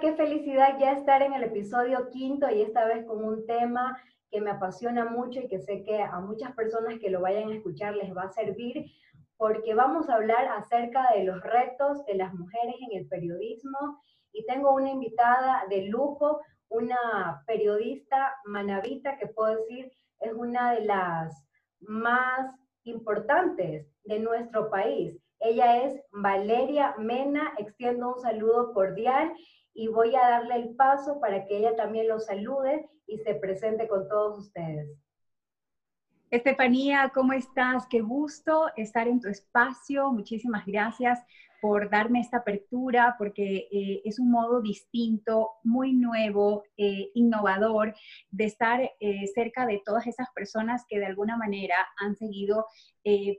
Qué felicidad ya estar en el episodio quinto y esta vez con un tema que me apasiona mucho y que sé que a muchas personas que lo vayan a escuchar les va a servir porque vamos a hablar acerca de los retos de las mujeres en el periodismo y tengo una invitada de lujo, una periodista manavita que puedo decir es una de las más importantes de nuestro país. Ella es Valeria Mena, extiendo un saludo cordial y voy a darle el paso para que ella también los salude y se presente con todos ustedes. Estefanía, ¿cómo estás? Qué gusto estar en tu espacio. Muchísimas gracias por darme esta apertura, porque eh, es un modo distinto, muy nuevo, eh, innovador, de estar eh, cerca de todas esas personas que de alguna manera han seguido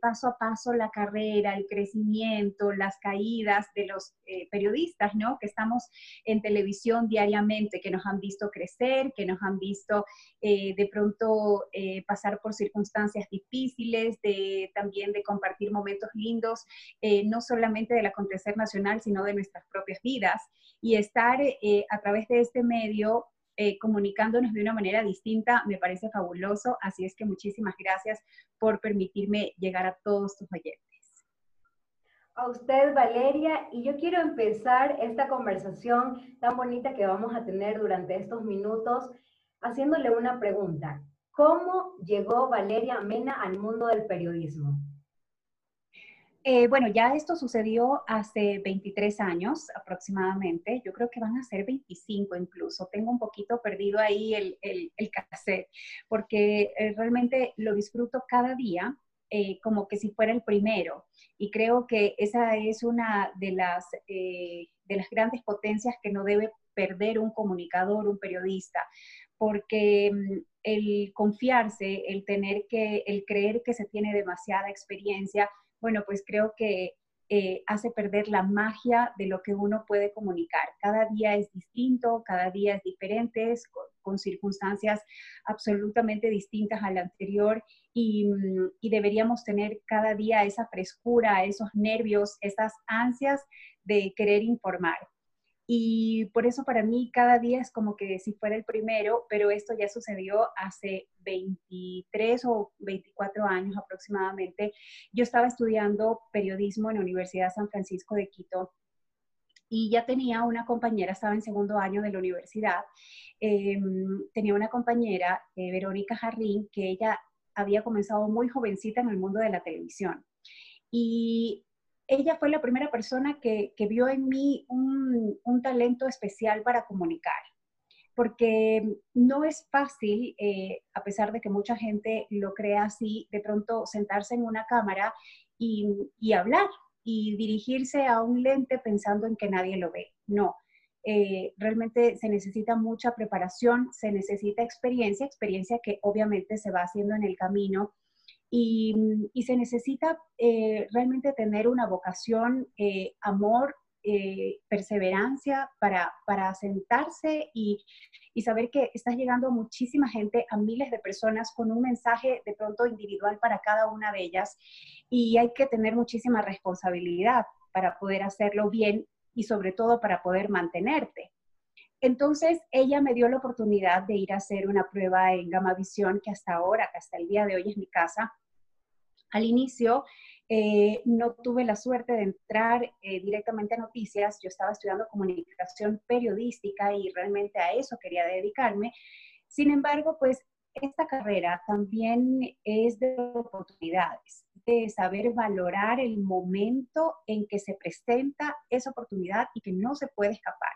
paso a paso la carrera, el crecimiento, las caídas de los periodistas, ¿no? Que estamos en televisión diariamente, que nos han visto crecer, que nos han visto de pronto pasar por circunstancias difíciles, de, también de compartir momentos lindos, no solamente de la acontecer nacional, sino de nuestras propias vidas. Y estar eh, a través de este medio eh, comunicándonos de una manera distinta me parece fabuloso. Así es que muchísimas gracias por permitirme llegar a todos tus oyentes. A usted, Valeria, y yo quiero empezar esta conversación tan bonita que vamos a tener durante estos minutos haciéndole una pregunta. ¿Cómo llegó Valeria Mena al mundo del periodismo? Eh, bueno, ya esto sucedió hace 23 años aproximadamente. Yo creo que van a ser 25 incluso. Tengo un poquito perdido ahí el, el, cassette porque eh, realmente lo disfruto cada día eh, como que si fuera el primero. Y creo que esa es una de las, de las grandes potencias que no debe perder un comunicador, un periodista, porque mm, el confiarse, el tener que, el creer que se tiene demasiada experiencia, bueno, pues creo que eh, hace perder la magia de lo que uno puede comunicar. Cada día es distinto, cada día es diferente, con, circunstancias absolutamente distintas al anterior y, mm, y, deberíamos tener cada día esa frescura, esos nervios, esas ansias de querer informar. Y por eso para mí cada día es como que si fuera el primero, pero esto ya sucedió hace 23 o 24 años aproximadamente. Yo estaba estudiando periodismo en la Universidad San Francisco de Quito y ya tenía una compañera, estaba en segundo año de la universidad, em, tenía una compañera, eh, Verónica Jarrín, que ella había comenzado muy jovencita en el mundo de la televisión. Y ella fue la primera persona que, vio en mí un, talento especial para comunicar, porque no es fácil, eh, a pesar de que mucha gente lo crea así, de pronto sentarse en una cámara y, hablar y dirigirse a un lente pensando en que nadie lo ve. No. Eh, realmente se necesita mucha preparación, se necesita experiencia, experiencia que obviamente se va haciendo en el camino y, se necesita eh, realmente tener una vocación, eh, amor, eh, perseverancia para, para sentarse y, y, saber que estás llegando a muchísima gente, a miles de personas con un mensaje de pronto individual para cada una de ellas y hay que tener muchísima responsabilidad para poder hacerlo bien y sobre todo para poder mantenerte. Entonces, ella me dio la oportunidad de ir a hacer una prueba en Gamma Visión, que hasta ahora, hasta el día de hoy es mi casa. Al inicio, eh, no tuve la suerte de entrar eh, directamente a noticias. Yo estaba estudiando comunicación periodística y realmente a eso quería dedicarme. Sin embargo, pues esta carrera también es de oportunidades saber valorar el momento en que se presenta esa oportunidad y que no se puede escapar.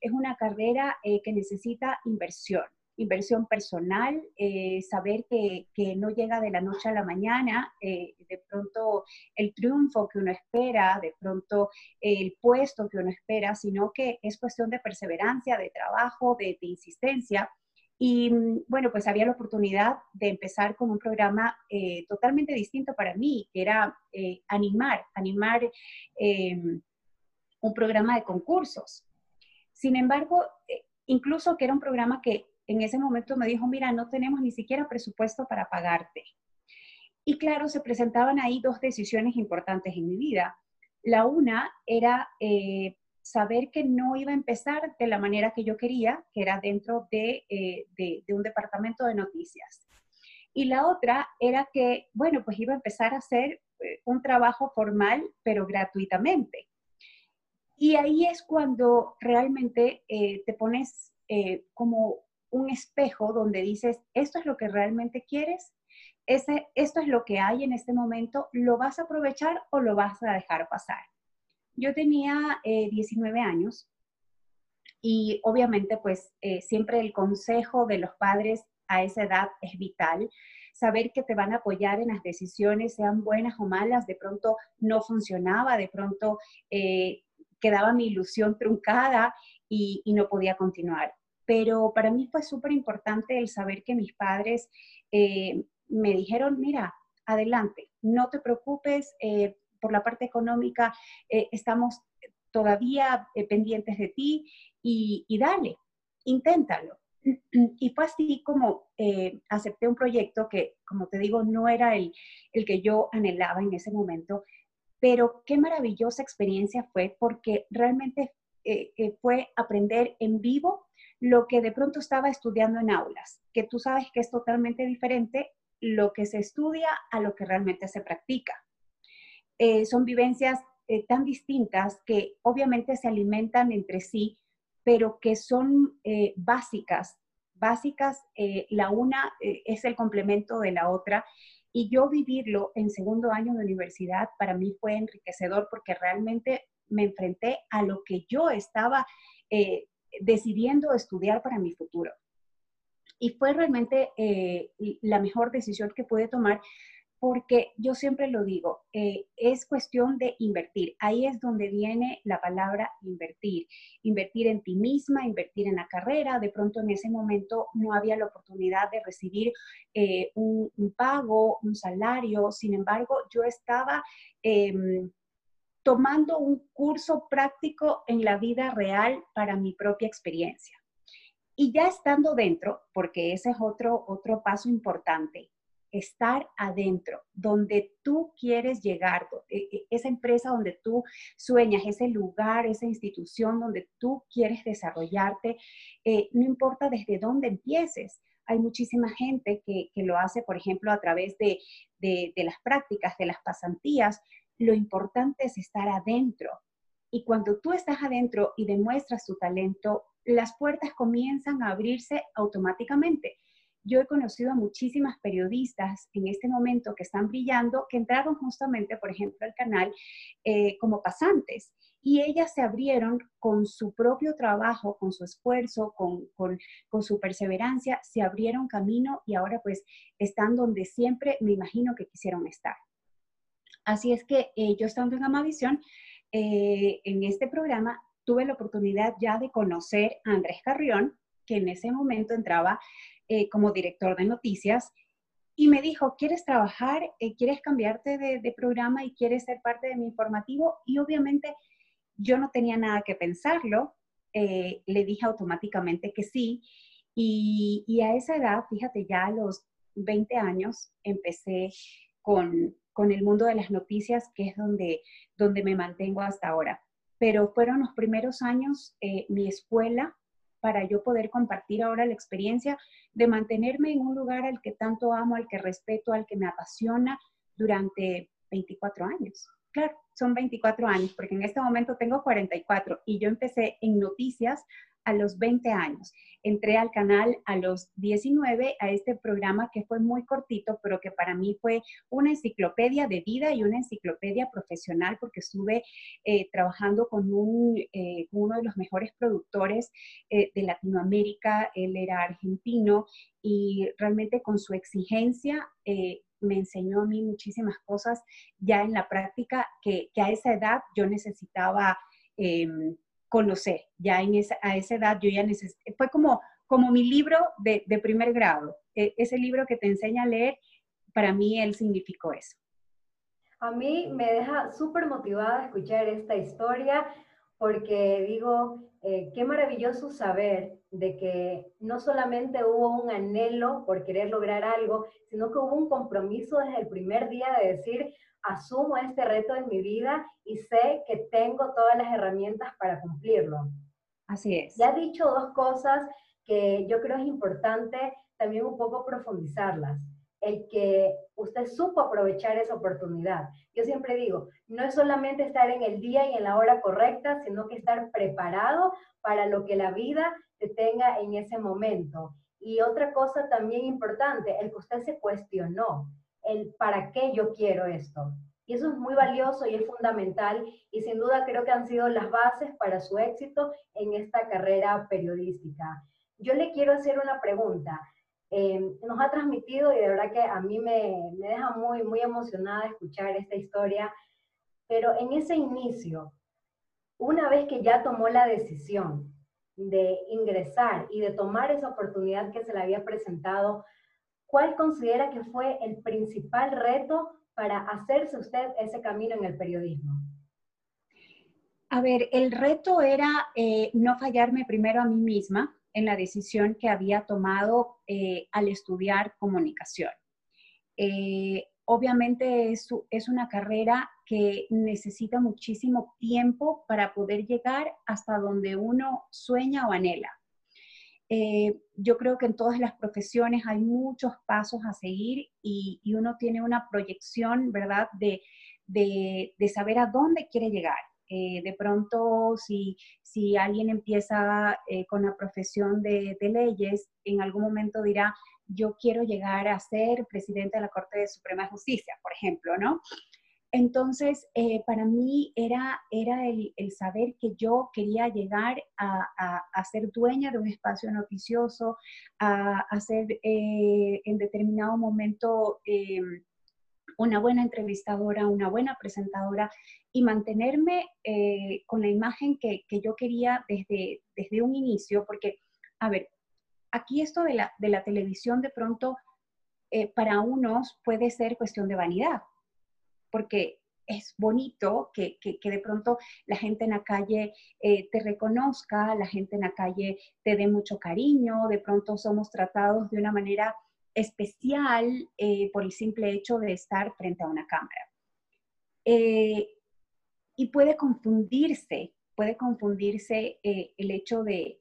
Es una carrera eh, que necesita inversión, inversión personal, eh, saber que, que, no llega de la noche a la mañana, eh, de pronto el triunfo que uno espera, de pronto el puesto que uno espera, sino que es cuestión de perseverancia, de trabajo, de insistencia. Y mm, bueno, pues había la oportunidad de empezar con un programa eh, totalmente distinto para mí, que era eh, animar, animar em, un programa de concursos. Sin embargo, eh, incluso que era un programa que en ese momento me dijo, mira, no tenemos ni siquiera presupuesto para pagarte. Y claro, se presentaban ahí dos decisiones importantes en mi vida. La una era saber que no iba a empezar de la manera que yo quería, que era dentro de, eh, un departamento de noticias. Y la otra era que, bueno, pues iba a empezar a hacer eh, un trabajo formal, pero gratuitamente. Y ahí es cuando realmente eh, te pones como un espejo donde dices, esto es lo que realmente quieres, ese, esto es lo que hay en este momento, ¿lo vas a aprovechar o lo vas a dejar pasar? Yo tenía 19 eh, años y obviamente pues eh, siempre el consejo de los padres a esa edad es vital. Saber que te van a apoyar en las decisiones, sean buenas o malas, de pronto no funcionaba, de pronto eh, quedaba mi ilusión truncada y, no podía continuar. Pero para mí fue súper importante el saber que mis padres me dijeron, mira, adelante, no te preocupes, por la parte económica eh, estamos todavía eh, pendientes de ti y, dale, inténtalo. Y fue así como eh, acepté un proyecto que, como te digo, no era el, el que yo anhelaba en ese momento, pero qué maravillosa experiencia fue porque realmente fue aprender en vivo lo que de pronto estaba estudiando en aulas, que tú sabes que es totalmente diferente lo que se estudia a lo que realmente se practica. Eh, son vivencias eh, tan distintas que obviamente se alimentan entre sí, pero que son eh, básicas. Básicas, la una es el complemento de la otra. Y yo vivirlo en segundo año de universidad para mí fue enriquecedor porque realmente me enfrenté a lo que yo estaba decidiendo estudiar para mi futuro. Y fue realmente la mejor decisión que pude tomar porque yo siempre lo digo, eh, es cuestión de invertir. Ahí es donde viene la palabra invertir. Invertir en ti misma, invertir en la carrera. De pronto en ese momento no había la oportunidad de recibir eh, un, pago, un salario. Sin embargo, yo estaba... Em, tomando un curso práctico en la vida real para mi propia experiencia. Y ya estando dentro, porque ese es otro, otro paso importante, estar adentro, donde tú quieres llegar, e, e, esa empresa donde tú sueñas, ese lugar, esa institución donde tú quieres desarrollarte, eh, no importa desde dónde empieces. Hay muchísima gente que, lo hace, por ejemplo, a través de, de las prácticas, de las pasantías. Lo importante es estar adentro. Y cuando tú estás adentro y demuestras tu talento, las puertas comienzan a abrirse automáticamente yo he conocido a muchísimas periodistas en este momento que están brillando, que entraron justamente, por ejemplo, al canal eh, como pasantes. Y ellas se abrieron con su propio trabajo, con su esfuerzo, con, con, su perseverancia, se abrieron camino y ahora pues están donde siempre me imagino que quisieron estar. Así es que eh, yo estando en Amavisión, eh, en este programa tuve la oportunidad ya de conocer a Andrés Carrión, que en ese momento entraba eh, como director de noticias y me dijo, ¿quieres trabajar? Eh, ¿Quieres cambiarte de, programa y quieres ser parte de mi informativo? Y obviamente yo no tenía nada que pensarlo, eh, le dije automáticamente que sí. Y, a esa edad, fíjate, ya a los 20 años empecé con, con el mundo de las noticias, que es donde, donde me mantengo hasta ahora. Pero fueron los primeros años, mi escuela para yo poder compartir ahora la experiencia de mantenerme en un lugar al que tanto amo, al que respeto, al que me apasiona durante 24 años. Claro, son 24 años, porque en este momento tengo 44 y yo empecé en noticias a los 20 años. Entré al canal a los 19 a este programa que fue muy cortito, pero que para mí fue una enciclopedia de vida y una enciclopedia profesional porque estuve eh, trabajando con un, eh, uno de los mejores productores eh, de Latinoamérica. Él era argentino y realmente con su exigencia me enseñó a mí muchísimas cosas ya en la práctica que, que a esa edad yo necesitaba em, conocer. Ya en esa, a esa edad yo ya necesité, fue como, como mi libro de, de primer grado. E, ese libro que te enseña a leer, para mí él significó eso. A mí me deja súper motivada escuchar esta historia porque digo, eh, qué maravilloso saber de que no solamente hubo un anhelo por querer lograr algo, sino que hubo un compromiso desde el primer día de decir, asumo este reto en mi vida y sé que tengo todas las herramientas para cumplirlo. Así es. Ya ha dicho dos cosas que yo creo es importante también un poco profundizarlas el que usted supo aprovechar esa oportunidad. Yo siempre digo, no es solamente estar en el día y en la hora correcta, sino que estar preparado para lo que la vida te tenga en ese momento. Y otra cosa también importante, el que usted se cuestionó, el para qué yo quiero esto. Y eso es muy valioso y es fundamental y sin duda creo que han sido las bases para su éxito en esta carrera periodística. Yo le quiero hacer una pregunta. Eh, nos ha transmitido y de verdad que a mí me, me deja muy, muy emocionada escuchar esta historia, pero en ese inicio, una vez que ya tomó la decisión de ingresar y de tomar esa oportunidad que se le había presentado, ¿cuál considera que fue el principal reto para hacerse usted ese camino en el periodismo? A ver, el reto era eh, no fallarme primero a mí misma, en la decisión que había tomado eh, al estudiar comunicación. Eh, obviamente es, es, una carrera que necesita muchísimo tiempo para poder llegar hasta donde uno sueña o anhela. Eh, yo creo que en todas las profesiones hay muchos pasos a seguir y, uno tiene una proyección, ¿verdad?, de, de saber a dónde quiere llegar. Eh, de pronto, si, si alguien empieza eh, con la profesión de, leyes, en algún momento dirá, yo quiero llegar a ser presidente de la Corte de Suprema Justicia, por ejemplo, ¿no? Entonces, eh, para mí era, era el, saber que yo quería llegar a, ser dueña de un espacio noticioso, a, a ser en determinado momento una buena entrevistadora, una buena presentadora y mantenerme eh, con la imagen que, yo quería desde, desde un inicio, porque, a ver, aquí esto de la, de la televisión de pronto eh, para unos puede ser cuestión de vanidad, porque es bonito que, de pronto la gente en la calle eh, te reconozca, la gente en la calle te dé mucho cariño, de pronto somos tratados de una manera especial por el simple hecho de estar frente a una cámara y puede confundirse, puede confundirse eh, el hecho de,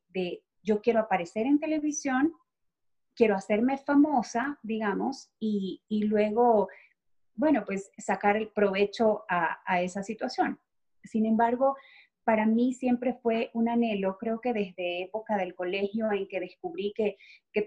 yo quiero aparecer en televisión, quiero hacerme famosa, digamos, y, luego, bueno, pues sacar el provecho a esa situación. Sin embargo, para mí siempre fue un anhelo, creo que desde época del colegio en que descubrí que,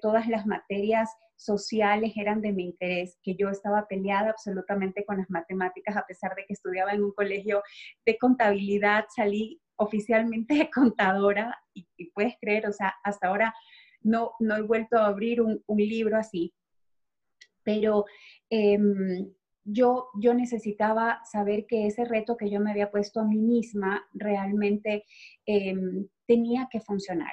todas las materias sociales eran de mi interés, que yo estaba peleada absolutamente con las matemáticas, a pesar de que estudiaba en un colegio de contabilidad, salí oficialmente contadora y, puedes creer, o sea, hasta ahora no, no he vuelto a abrir un, libro así. Pero em, yo, yo necesitaba saber que ese reto que yo me había puesto a mí misma realmente em, tenía que funcionar.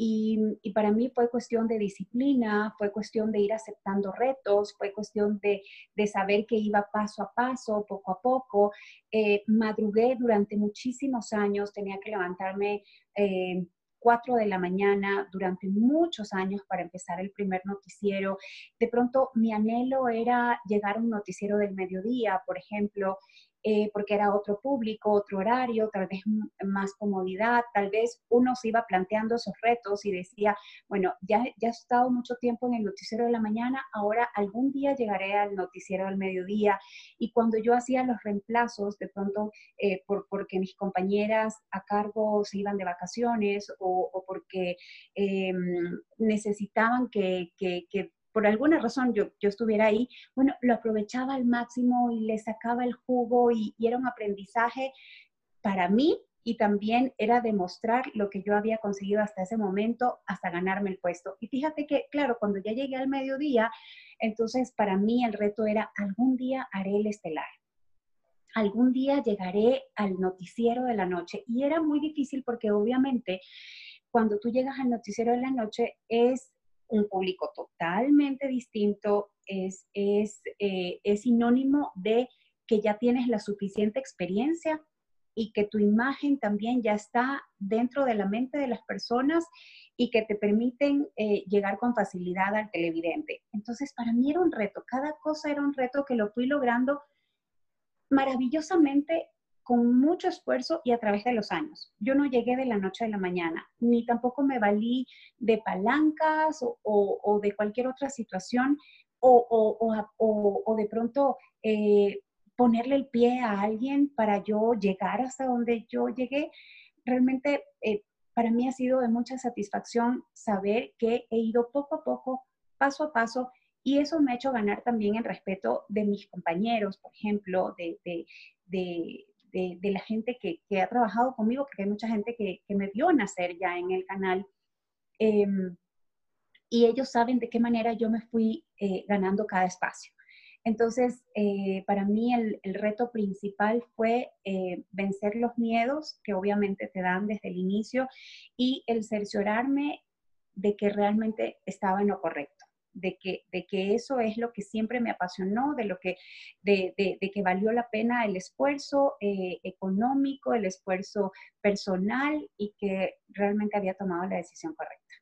Y, para mí fue cuestión de disciplina, fue cuestión de ir aceptando retos, fue cuestión de, saber que iba paso a paso, poco a poco. Eh, madrugué durante muchísimos años, tenía que levantarme eh, 4 de la mañana durante muchos años para empezar el primer noticiero. De pronto mi anhelo era llegar a un noticiero del mediodía, por ejemplo, eh, porque era otro público, otro horario, tal vez más comodidad, tal vez uno se iba planteando esos retos y decía, bueno, ya, ya he estado mucho tiempo en el noticiero de la mañana, ahora algún día llegaré al noticiero del mediodía. Y cuando yo hacía los reemplazos, de pronto, eh, por, porque mis compañeras a cargo se iban de vacaciones o, porque em, necesitaban que, que, que por alguna razón yo, yo estuviera ahí, bueno, lo aprovechaba al máximo y le sacaba el jugo y, era un aprendizaje para mí y también era demostrar lo que yo había conseguido hasta ese momento, hasta ganarme el puesto. Y fíjate que, claro, cuando ya llegué al mediodía, entonces para mí el reto era, algún día haré el estelar, algún día llegaré al noticiero de la noche. Y era muy difícil porque obviamente cuando tú llegas al noticiero de la noche es un público totalmente distinto, es, es, eh, es sinónimo de que ya tienes la suficiente experiencia y que tu imagen también ya está dentro de la mente de las personas y que te permiten eh, llegar con facilidad al televidente. Entonces, para mí era un reto, cada cosa era un reto que lo fui logrando maravillosamente con mucho esfuerzo y a través de los años. Yo no llegué de la noche a la mañana, ni tampoco me valí de palancas o, de cualquier otra situación o, de pronto eh, ponerle el pie a alguien para yo llegar hasta donde yo llegué. Realmente eh, para mí ha sido de mucha satisfacción saber que he ido poco a poco, paso a paso, y eso me ha hecho ganar también el respeto de mis compañeros, por ejemplo, de, de, la gente que, ha trabajado conmigo, porque hay mucha gente que, me vio nacer ya en el canal. Em, y ellos saben de qué manera yo me fui eh, ganando cada espacio. Entonces, eh, para mí el, el, reto principal fue eh, vencer los miedos que obviamente te dan desde el inicio y el cerciorarme de que realmente estaba en lo correcto de que, de que eso es lo que siempre me apasionó, de lo que, de, de, que valió la pena el esfuerzo eh, económico, el esfuerzo personal y que realmente había tomado la decisión correcta.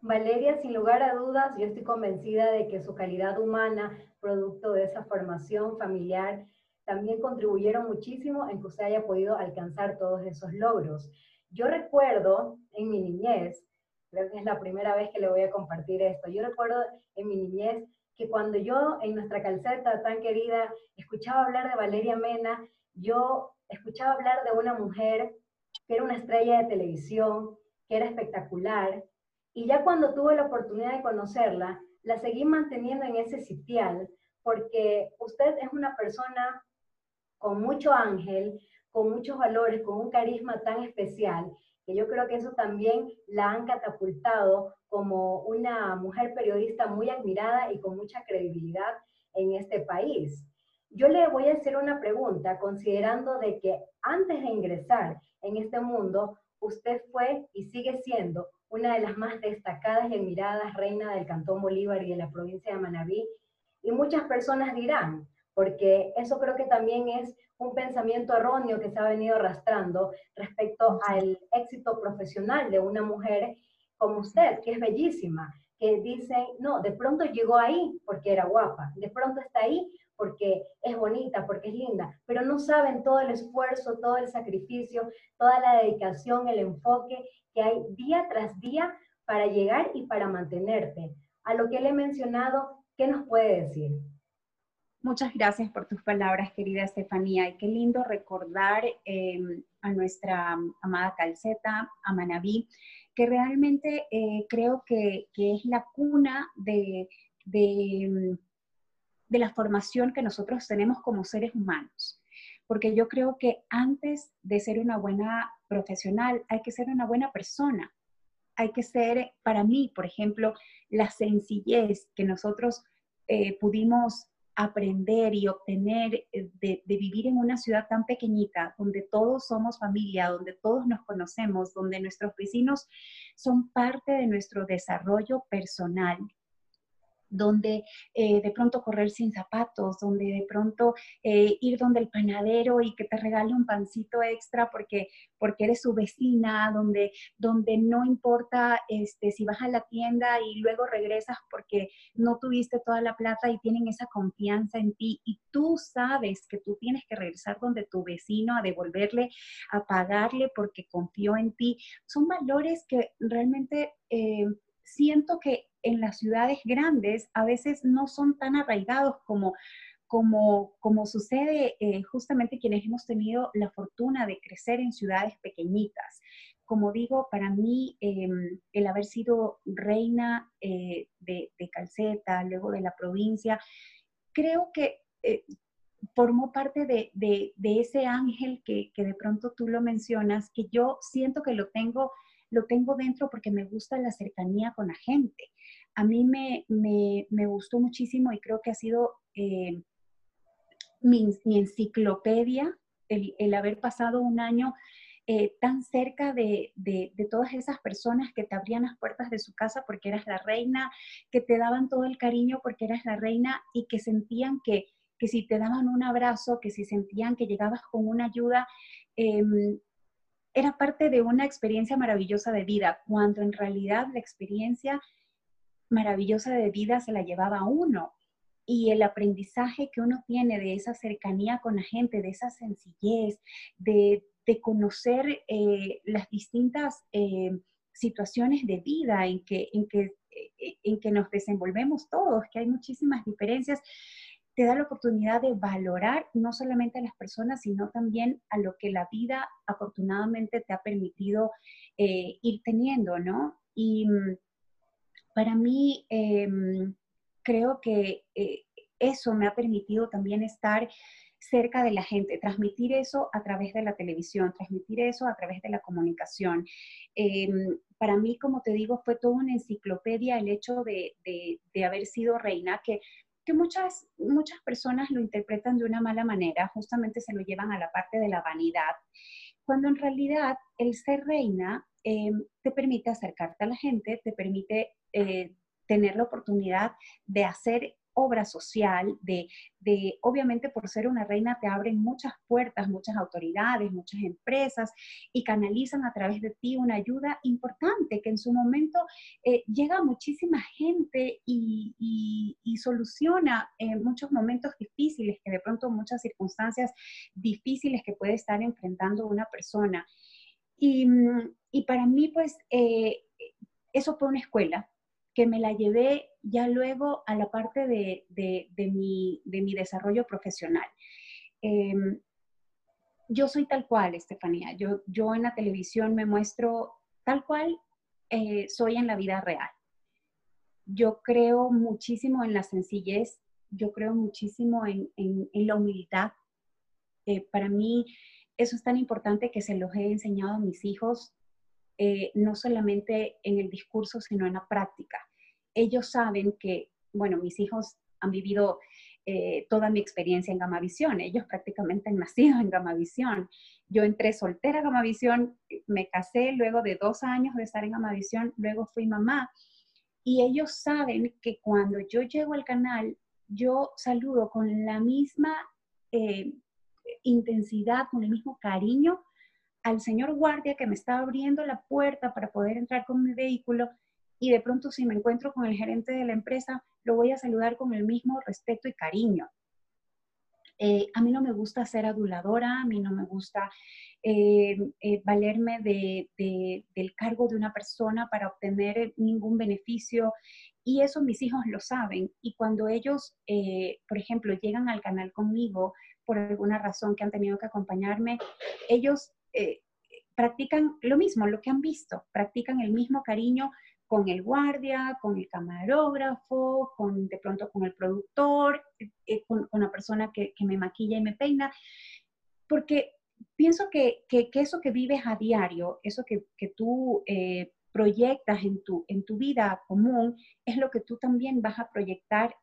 Valeria, sin lugar a dudas, yo estoy convencida de que su calidad humana, producto de esa formación familiar, también contribuyeron muchísimo en que usted haya podido alcanzar todos esos logros. Yo recuerdo en mi niñez creo que es la primera vez que le voy a compartir esto. Yo recuerdo en mi niñez que cuando yo en nuestra calceta tan querida escuchaba hablar de Valeria Mena, yo escuchaba hablar de una mujer que era una estrella de televisión, que era espectacular, y ya cuando tuve la oportunidad de conocerla, la seguí manteniendo en ese sitial, porque usted es una persona con mucho ángel, con muchos valores, con un carisma tan especial, que yo creo que eso también la han catapultado como una mujer periodista muy admirada y con mucha credibilidad en este país. Yo le voy a hacer una pregunta considerando de que antes de ingresar en este mundo, usted fue y sigue siendo una de las más destacadas y admiradas reinas del Cantón Bolívar y de la provincia de Manabí. Y muchas personas dirán, porque eso creo que también es un pensamiento erróneo que se ha venido arrastrando respecto al éxito profesional de una mujer como usted, que es bellísima, que dicen, no, de pronto llegó ahí porque era guapa, de pronto está ahí porque es bonita, porque es linda, pero no saben todo el esfuerzo, todo el sacrificio, toda la dedicación, el enfoque que hay día tras día para llegar y para mantenerte. A lo que le he mencionado, ¿qué nos puede decir? Muchas gracias por tus palabras, querida Estefanía. Y qué lindo recordar em, a nuestra amada Calceta, a Manabí, que realmente eh, creo que, es la cuna de, de, de la formación que nosotros tenemos como seres humanos. Porque yo creo que antes de ser una buena profesional, hay que ser una buena persona. Hay que ser, para mí, por ejemplo, la sencillez que nosotros eh, pudimos aprender y obtener eh, de, vivir en una ciudad tan pequeñita, donde todos somos familia, donde todos nos conocemos, donde nuestros vecinos son parte de nuestro desarrollo personal, donde eh, de pronto correr sin zapatos, donde de pronto eh, ir donde el panadero y que te regale un pancito extra porque, porque eres su vecina, donde, donde no importa este, si vas a la tienda y luego regresas porque no tuviste toda la plata y tienen esa confianza en ti y tú sabes que tú tienes que regresar donde tu vecino a devolverle, a pagarle porque confió en ti. Son valores que realmente... Eh, siento que en las ciudades grandes a veces no son tan arraigados como, como, como sucede eh, justamente quienes hemos tenido la fortuna de crecer en ciudades pequeñitas. Como digo, para mí em, el haber sido reina eh, de, Calceta, luego de la provincia, creo que eh, formó parte de, de, ese ángel que, que de pronto tú lo mencionas, que yo siento que lo tengo lo tengo dentro porque me gusta la cercanía con la gente. A mí me, me, gustó muchísimo y creo que ha sido eh, mi, enciclopedia el, haber pasado un año eh, tan cerca de, de, todas esas personas que te abrían las puertas de su casa porque eras la reina, que te daban todo el cariño porque eras la reina y que sentían que, que si te daban un abrazo, que si sentían que llegabas con una ayuda, em, era parte de una experiencia maravillosa de vida, cuando en realidad la experiencia maravillosa de vida se la llevaba uno. Y el aprendizaje que uno tiene de esa cercanía con la gente, de esa sencillez, de, conocer eh, las distintas eh, situaciones de vida en que, en, que, eh, en que nos desenvolvemos todos, que hay muchísimas diferencias, te da la oportunidad de valorar no solamente a las personas, sino también a lo que la vida afortunadamente te ha permitido ir teniendo, ¿no? Y mm, para mí, em, creo que eh, eso me ha permitido también estar cerca de la gente, transmitir eso a través de la televisión, transmitir eso a través de la comunicación. Em, para mí, como te digo, fue toda una enciclopedia el hecho de, haber sido reina, que, que muchas, muchas personas lo interpretan de una mala manera, justamente se lo llevan a la parte de la vanidad, cuando en realidad el ser reina em, te permite acercarte a la gente, te permite eh, tener la oportunidad de hacer obra social, de, de, obviamente por ser una reina te abren muchas puertas, muchas autoridades, muchas empresas y canalizan a través de ti una ayuda importante que en su momento eh, llega a muchísima gente y, y, soluciona en muchos momentos difíciles, que de pronto muchas circunstancias difíciles que puede estar enfrentando una persona. Y, y para mí, pues, eh, eso fue una escuela, que me la llevé ya luego a la parte de, mi, desarrollo profesional. Em, yo soy tal cual, Estefanía. Yo, yo en la televisión me muestro tal cual eh, soy en la vida real. Yo creo muchísimo en la sencillez, yo creo muchísimo en, la humildad. Eh, para mí eso es tan importante que se los he enseñado a mis hijos eh, no solamente en el discurso, sino en la práctica. Ellos saben que, bueno, mis hijos han vivido eh, toda mi experiencia en Gamavisión. Ellos prácticamente han nacido en Gamavisión. Yo entré soltera a Gamavisión, me casé luego de dos años de estar en Gamavisión, luego fui mamá. Y ellos saben que cuando yo llego al canal, yo saludo con la misma eh, intensidad, con el mismo cariño al señor guardia que me está abriendo la puerta para poder entrar con mi vehículo y de pronto si me encuentro con el gerente de la empresa, lo voy a saludar con el mismo respeto y cariño. Eh, a mí no me gusta ser aduladora, a mí no me gusta eh, eh, valerme del cargo de una persona para obtener ningún beneficio. Y eso mis hijos lo saben. Y cuando ellos, por ejemplo, llegan al canal conmigo por alguna razón que han tenido que acompañarme, ellos eh, practican lo mismo, lo que han visto, practican el mismo cariño con el guardia, con el camarógrafo, con de pronto con el productor, eh, con, la persona que, me maquilla y me peina, porque pienso que, eso que vives a diario, eso que, tú eh, proyectas en tu, en tu vida común, es lo que tú también vas a proyectar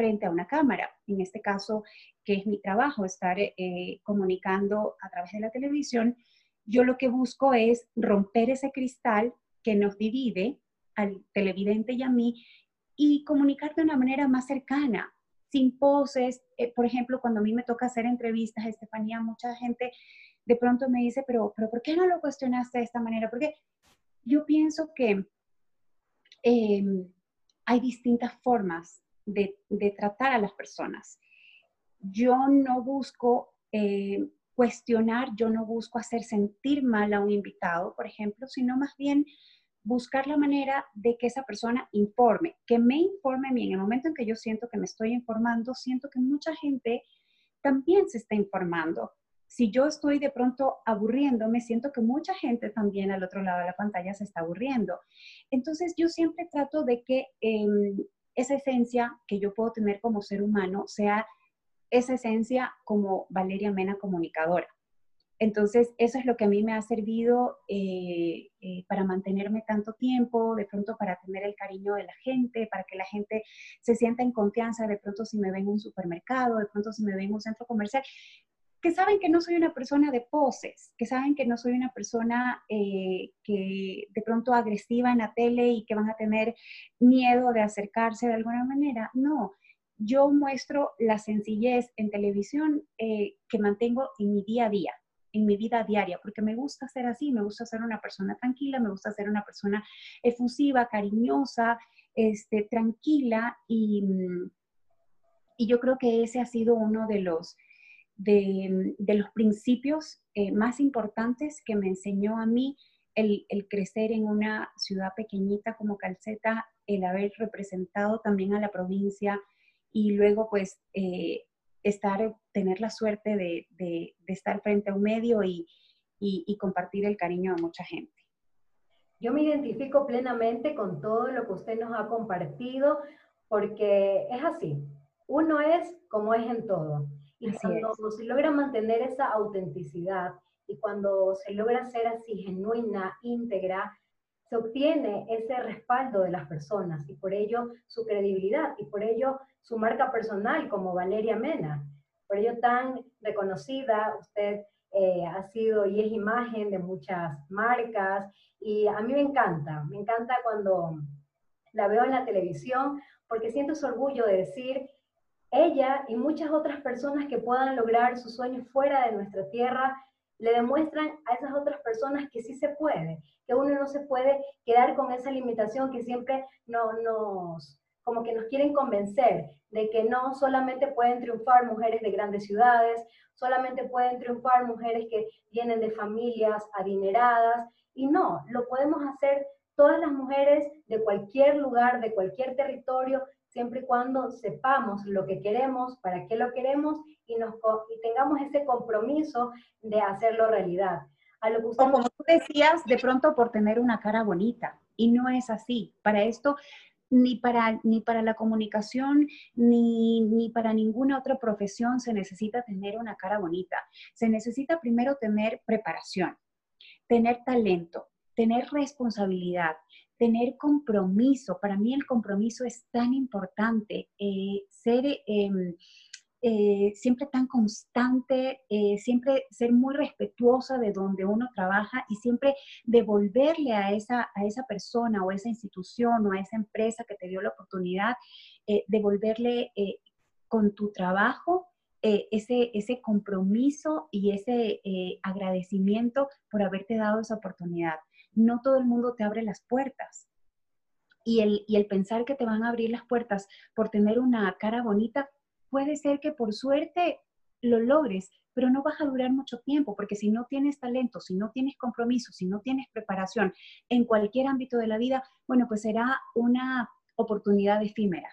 frente a una cámara. En este caso, que es mi trabajo, estar eh, comunicando a través de la televisión, yo lo que busco es romper ese cristal que nos divide al televidente y a mí y comunicar de una manera más cercana, sin poses. Eh, por ejemplo, cuando a mí me toca hacer entrevistas, Estefanía, mucha gente de pronto me dice, pero, pero ¿por qué no lo cuestionaste de esta manera? Porque yo pienso que em, hay distintas formas de, tratar a las personas. Yo no busco eh, cuestionar, yo no busco hacer sentir mal a un invitado, por ejemplo, sino más bien buscar la manera de que esa persona informe, que me informe a mí. En el momento en que yo siento que me estoy informando, siento que mucha gente también se está informando. Si yo estoy de pronto aburriéndome, siento que mucha gente también al otro lado de la pantalla se está aburriendo. Entonces yo siempre trato de que em, esa esencia que yo puedo tener como ser humano sea esa esencia como Valeria Mena comunicadora. Entonces, eso es lo que a mí me ha servido eh, eh, para mantenerme tanto tiempo, de pronto para tener el cariño de la gente, para que la gente se sienta en confianza, de pronto si me ven en un supermercado, de pronto si me ven en un centro comercial, que saben que no soy una persona de poses, que saben que no soy una persona eh, que de pronto agresiva en la tele y que van a tener miedo de acercarse de alguna manera. No, yo muestro la sencillez en televisión eh, que mantengo en mi día a día, en mi vida diaria, porque me gusta ser así, me gusta ser una persona tranquila, me gusta ser una persona efusiva, cariñosa, este, tranquila y, y yo creo que ese ha sido uno de los, de, los principios eh, más importantes que me enseñó a mí el, crecer en una ciudad pequeñita como Calceta, el haber representado también a la provincia, y luego pues eh, estar, tener la suerte de, de, estar frente a un medio y, y, compartir el cariño de mucha gente. Yo me identifico plenamente con todo lo que usted nos ha compartido porque es así. Uno es como es en todo. Y cuando se logra mantener esa autenticidad y cuando se logra ser así genuina, íntegra, se obtiene ese respaldo de las personas y por ello su credibilidad y por ello su marca personal como Valeria Mena. Por ello tan reconocida, usted eh, ha sido y es imagen de muchas marcas y a mí me encanta, me encanta cuando la veo en la televisión porque siento ese orgullo de decir, ella y muchas otras personas que puedan lograr sus sueños fuera de nuestra tierra, le demuestran a esas otras personas que sí se puede, que uno no se puede quedar con esa limitación que siempre no, nos, como que nos quieren convencer de que no solamente pueden triunfar mujeres de grandes ciudades, solamente pueden triunfar mujeres que vienen de familias adineradas, y no, lo podemos hacer todas las mujeres de cualquier lugar, de cualquier territorio, siempre y cuando sepamos lo que queremos, para qué lo queremos y, nos, y tengamos ese compromiso de hacerlo realidad. A lo que usted como tú decías, de pronto por tener una cara bonita, y no es así. Para esto, ni para, ni para la comunicación, ni, ni para ninguna otra profesión se necesita tener una cara bonita. Se necesita primero tener preparación, tener talento, tener responsabilidad, tener compromiso. Para mí el compromiso es tan importante. Eh, ser em, eh, siempre tan constante, eh, siempre ser muy respetuosa de donde uno trabaja y siempre devolverle a esa, a esa persona o a esa institución o a esa empresa que te dio la oportunidad, devolverle con tu trabajo ese, ese compromiso y ese agradecimiento por haberte dado esa oportunidad no todo el mundo te abre las puertas. Y el, y el pensar que te van a abrir las puertas por tener una cara bonita, puede ser que por suerte lo logres, pero no vas a durar mucho tiempo, porque si no tienes talento, si no tienes compromiso, si no tienes preparación en cualquier ámbito de la vida, bueno, pues será una oportunidad efímera.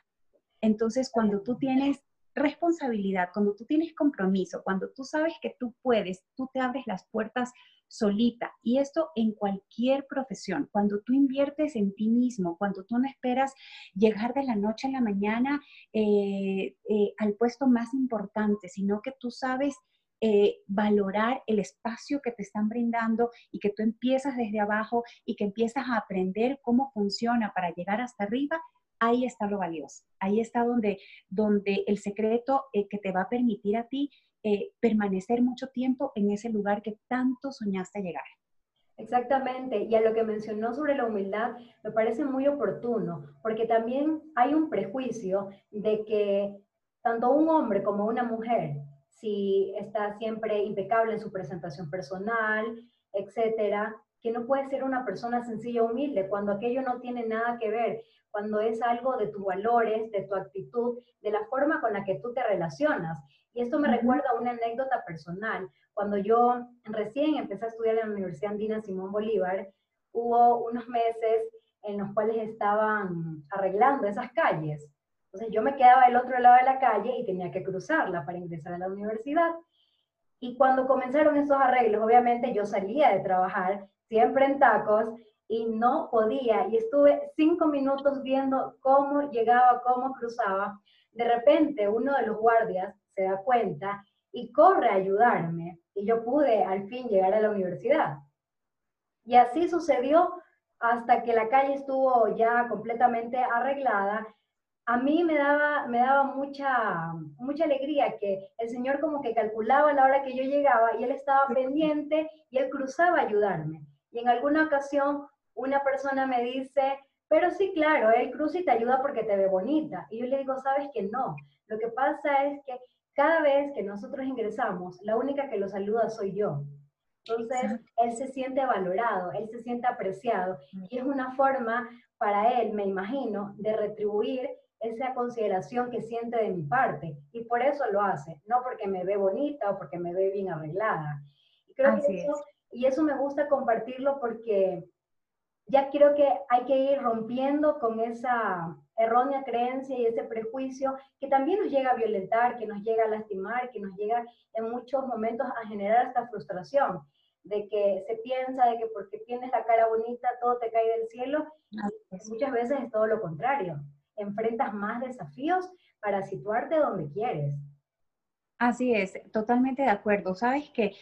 Entonces, cuando tú tienes responsabilidad, cuando tú tienes compromiso, cuando tú sabes que tú puedes, tú te abres las puertas solita. Y esto en cualquier profesión. Cuando tú inviertes en ti mismo, cuando tú no esperas llegar de la noche a la mañana eh, eh, al puesto más importante, sino que tú sabes eh, valorar el espacio que te están brindando y que tú empiezas desde abajo y que empiezas a aprender cómo funciona para llegar hasta arriba, ahí está lo valioso. Ahí está donde, donde el secreto que te va a permitir a ti eh, permanecer mucho tiempo en ese lugar que tanto soñaste llegar. Exactamente, y a lo que mencionó sobre la humildad me parece muy oportuno, porque también hay un prejuicio de que tanto un hombre como una mujer, si está siempre impecable en su presentación personal, etcétera, que no puede ser una persona sencilla o humilde cuando aquello no tiene nada que ver, cuando es algo de tus valores, de tu actitud, de la forma con la que tú te relacionas. Y esto me recuerda a una anécdota personal. Cuando yo recién empecé a estudiar en la Universidad Andina Simón Bolívar, hubo unos meses en los cuales estaban arreglando esas calles. Entonces yo me quedaba del otro lado de la calle y tenía que cruzarla para ingresar a la universidad. Y cuando comenzaron esos arreglos, obviamente yo salía de trabajar siempre en tacos y no podía. Y estuve cinco minutos viendo cómo llegaba, cómo cruzaba. De repente uno de los guardias se da cuenta y corre a ayudarme y yo pude al fin llegar a la universidad. Y así sucedió hasta que la calle estuvo ya completamente arreglada. A mí me daba, me daba mucha, mucha alegría que el Señor como que calculaba la hora que yo llegaba y Él estaba pendiente y Él cruzaba a ayudarme. Y en alguna ocasión una persona me dice, pero sí, claro, él cruza y te ayuda porque te ve bonita. Y yo le digo, sabes que no. Lo que pasa es que cada vez que nosotros ingresamos, la única que lo saluda soy yo. Entonces, él se siente valorado, él se siente apreciado y es una forma para él, me imagino, de retribuir esa consideración que siente de mi parte. Y por eso lo hace, no porque me ve bonita o porque me ve bien arreglada. Y creo que eso, y eso me gusta compartirlo porque ya creo que hay que ir rompiendo con esa errónea creencia y ese prejuicio que también nos llega a violentar, que nos llega a lastimar, que nos llega en muchos momentos a generar esta frustración de que se piensa de que porque tienes la cara bonita todo te cae del cielo. muchas veces es todo lo contrario. Enfrentas más desafíos para situarte donde quieres. Así es, totalmente de acuerdo. Sabes que,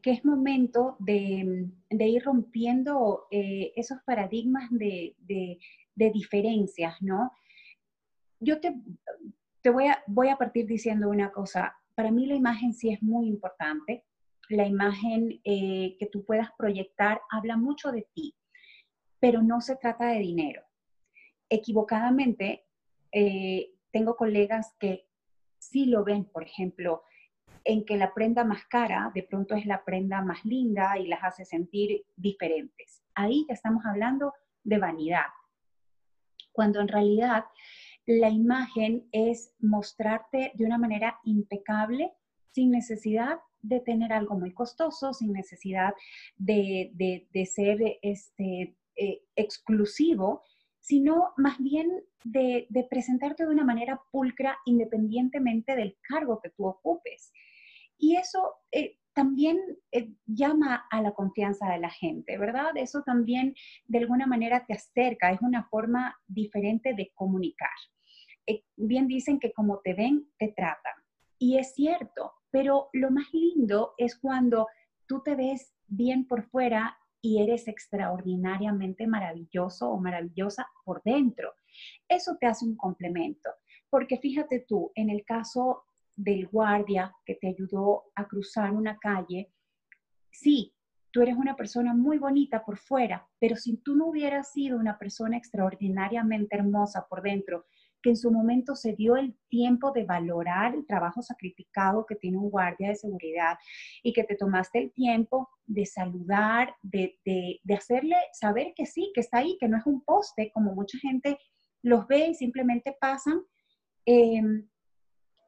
que es momento de, de ir rompiendo eh, esos paradigmas de, de, diferencias, ¿no? Yo te, te voy, a, voy a partir diciendo una cosa. Para mí la imagen sí es muy importante la imagen eh, que tú puedas proyectar habla mucho de ti, pero no se trata de dinero. Equivocadamente, eh, tengo colegas que sí lo ven, por ejemplo, en que la prenda más cara de pronto es la prenda más linda y las hace sentir diferentes. Ahí ya estamos hablando de vanidad, cuando en realidad la imagen es mostrarte de una manera impecable, sin necesidad de tener algo muy costoso, sin necesidad de, ser este, eh, exclusivo, sino más bien de, presentarte de una manera pulcra independientemente del cargo que tú ocupes. Y eso eh, también eh, llama a la confianza de la gente, ¿verdad? Eso también de alguna manera te acerca, es una forma diferente de comunicar. bien dicen que como te ven, te tratan. Y es cierto, pero lo más lindo es cuando tú te ves bien por fuera y eres extraordinariamente maravilloso o maravillosa por dentro. Eso te hace un complemento, porque fíjate tú, en el caso del guardia que te ayudó a cruzar una calle, sí, tú eres una persona muy bonita por fuera, pero si tú no hubieras sido una persona extraordinariamente hermosa por dentro, que en su momento se dio el tiempo de valorar el trabajo sacrificado que tiene un guardia de seguridad y que te tomaste el tiempo de saludar, de, hacerle saber que sí, que está ahí, que no es un poste, como mucha gente los ve y simplemente pasan. Em,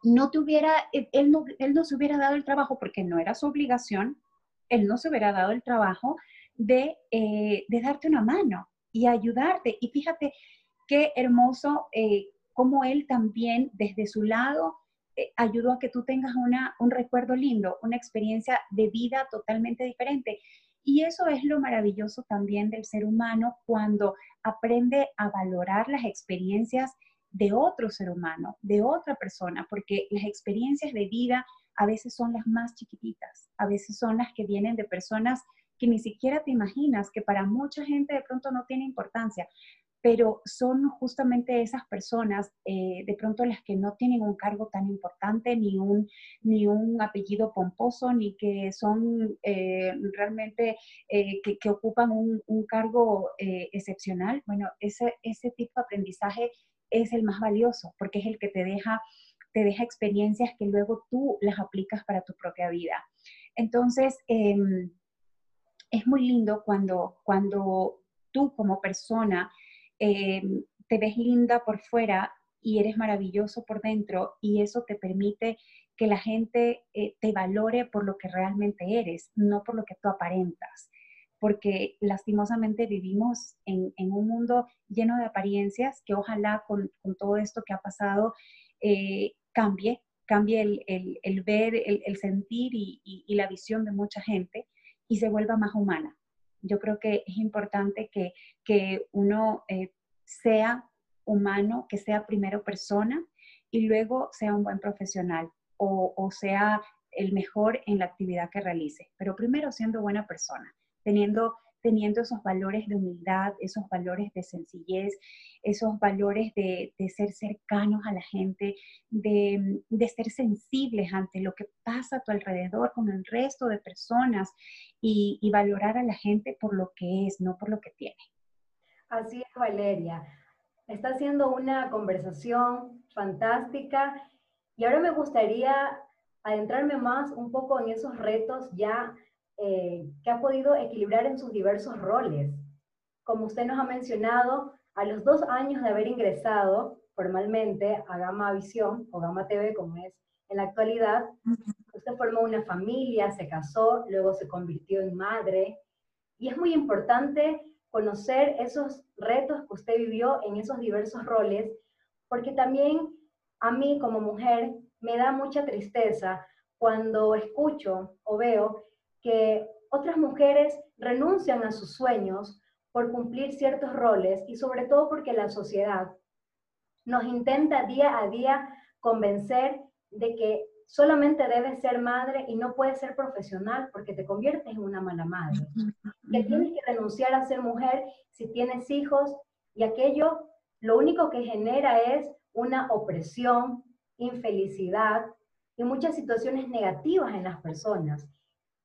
no te hubiera, él no, él no se hubiera dado el trabajo porque no era su obligación, él no se hubiera dado el trabajo de, eh, de darte una mano y ayudarte. Y fíjate qué hermoso eh, cómo él también desde su lado eh, ayudó a que tú tengas una, un recuerdo lindo, una experiencia de vida totalmente diferente. Y eso es lo maravilloso también del ser humano cuando aprende a valorar las experiencias de otro ser humano, de otra persona, porque las experiencias de vida a veces son las más chiquititas, a veces son las que vienen de personas que ni siquiera te imaginas, que para mucha gente de pronto no tiene importancia, pero son justamente esas personas, eh, de pronto las que no tienen un cargo tan importante, ni un, ni un apellido pomposo, ni que son eh, realmente, eh, que, ocupan un, cargo excepcional. Bueno, ese, ese tipo de aprendizaje es el más valioso, porque es el que te deja, te deja experiencias que luego tú las aplicas para tu propia vida. Entonces, em, es muy lindo cuando, cuando tú como persona Em, te ves linda por fuera y eres maravilloso por dentro y eso te permite que la gente eh, te valore por lo que realmente eres, no por lo que tú aparentas. Porque lastimosamente vivimos en, un mundo lleno de apariencias que ojalá con, todo esto que ha pasado eh, cambie, cambie el, ver, el, sentir y, la visión de mucha gente y se vuelva más humana yo creo que es importante que, que uno eh, sea humano, que sea primero persona y luego sea un buen profesional o, o, sea el mejor en la actividad que realice, pero primero siendo buena persona, teniendo, teniendo esos valores de humildad, esos valores de sencillez, esos valores de, ser cercanos a la gente, de, de, ser sensibles ante lo que pasa a tu alrededor con el resto de personas y, y valorar a la gente por lo que es, no por lo que tiene. Así es, Valeria. Está siendo una conversación fantástica y ahora me gustaría adentrarme más un poco en esos retos ya eh, que ha podido equilibrar en sus diversos roles. Como usted nos ha mencionado, a los dos años de haber ingresado formalmente a Gama Visión o Gama TV, como es en la actualidad, usted formó una familia, se casó, luego se convirtió en madre. Y es muy importante conocer esos retos que usted vivió en esos diversos roles, porque también a mí como mujer me da mucha tristeza cuando escucho o veo que otras mujeres renuncian a sus sueños por cumplir ciertos roles y sobre todo porque la sociedad nos intenta día a día convencer de que solamente debes ser madre y no puedes ser profesional porque te conviertes en una mala madre. Que tienes que renunciar a ser mujer si tienes hijos y aquello lo único que genera es una opresión, infelicidad y muchas situaciones negativas en las personas.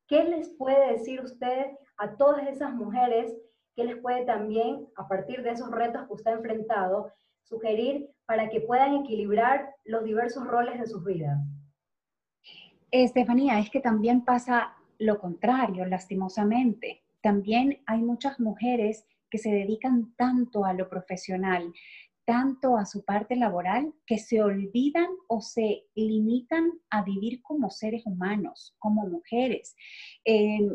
¿Qué les puede decir usted a todas esas mujeres? ¿Qué les puede también, a partir de esos retos que usted ha enfrentado, sugerir para que puedan equilibrar los diversos roles de sus vidas? Estefanía, es que también pasa lo contrario, lastimosamente. También hay muchas mujeres que se dedican tanto a lo profesional, tanto a su parte laboral que se olvidan o se limitan a vivir como seres humanos, como mujeres.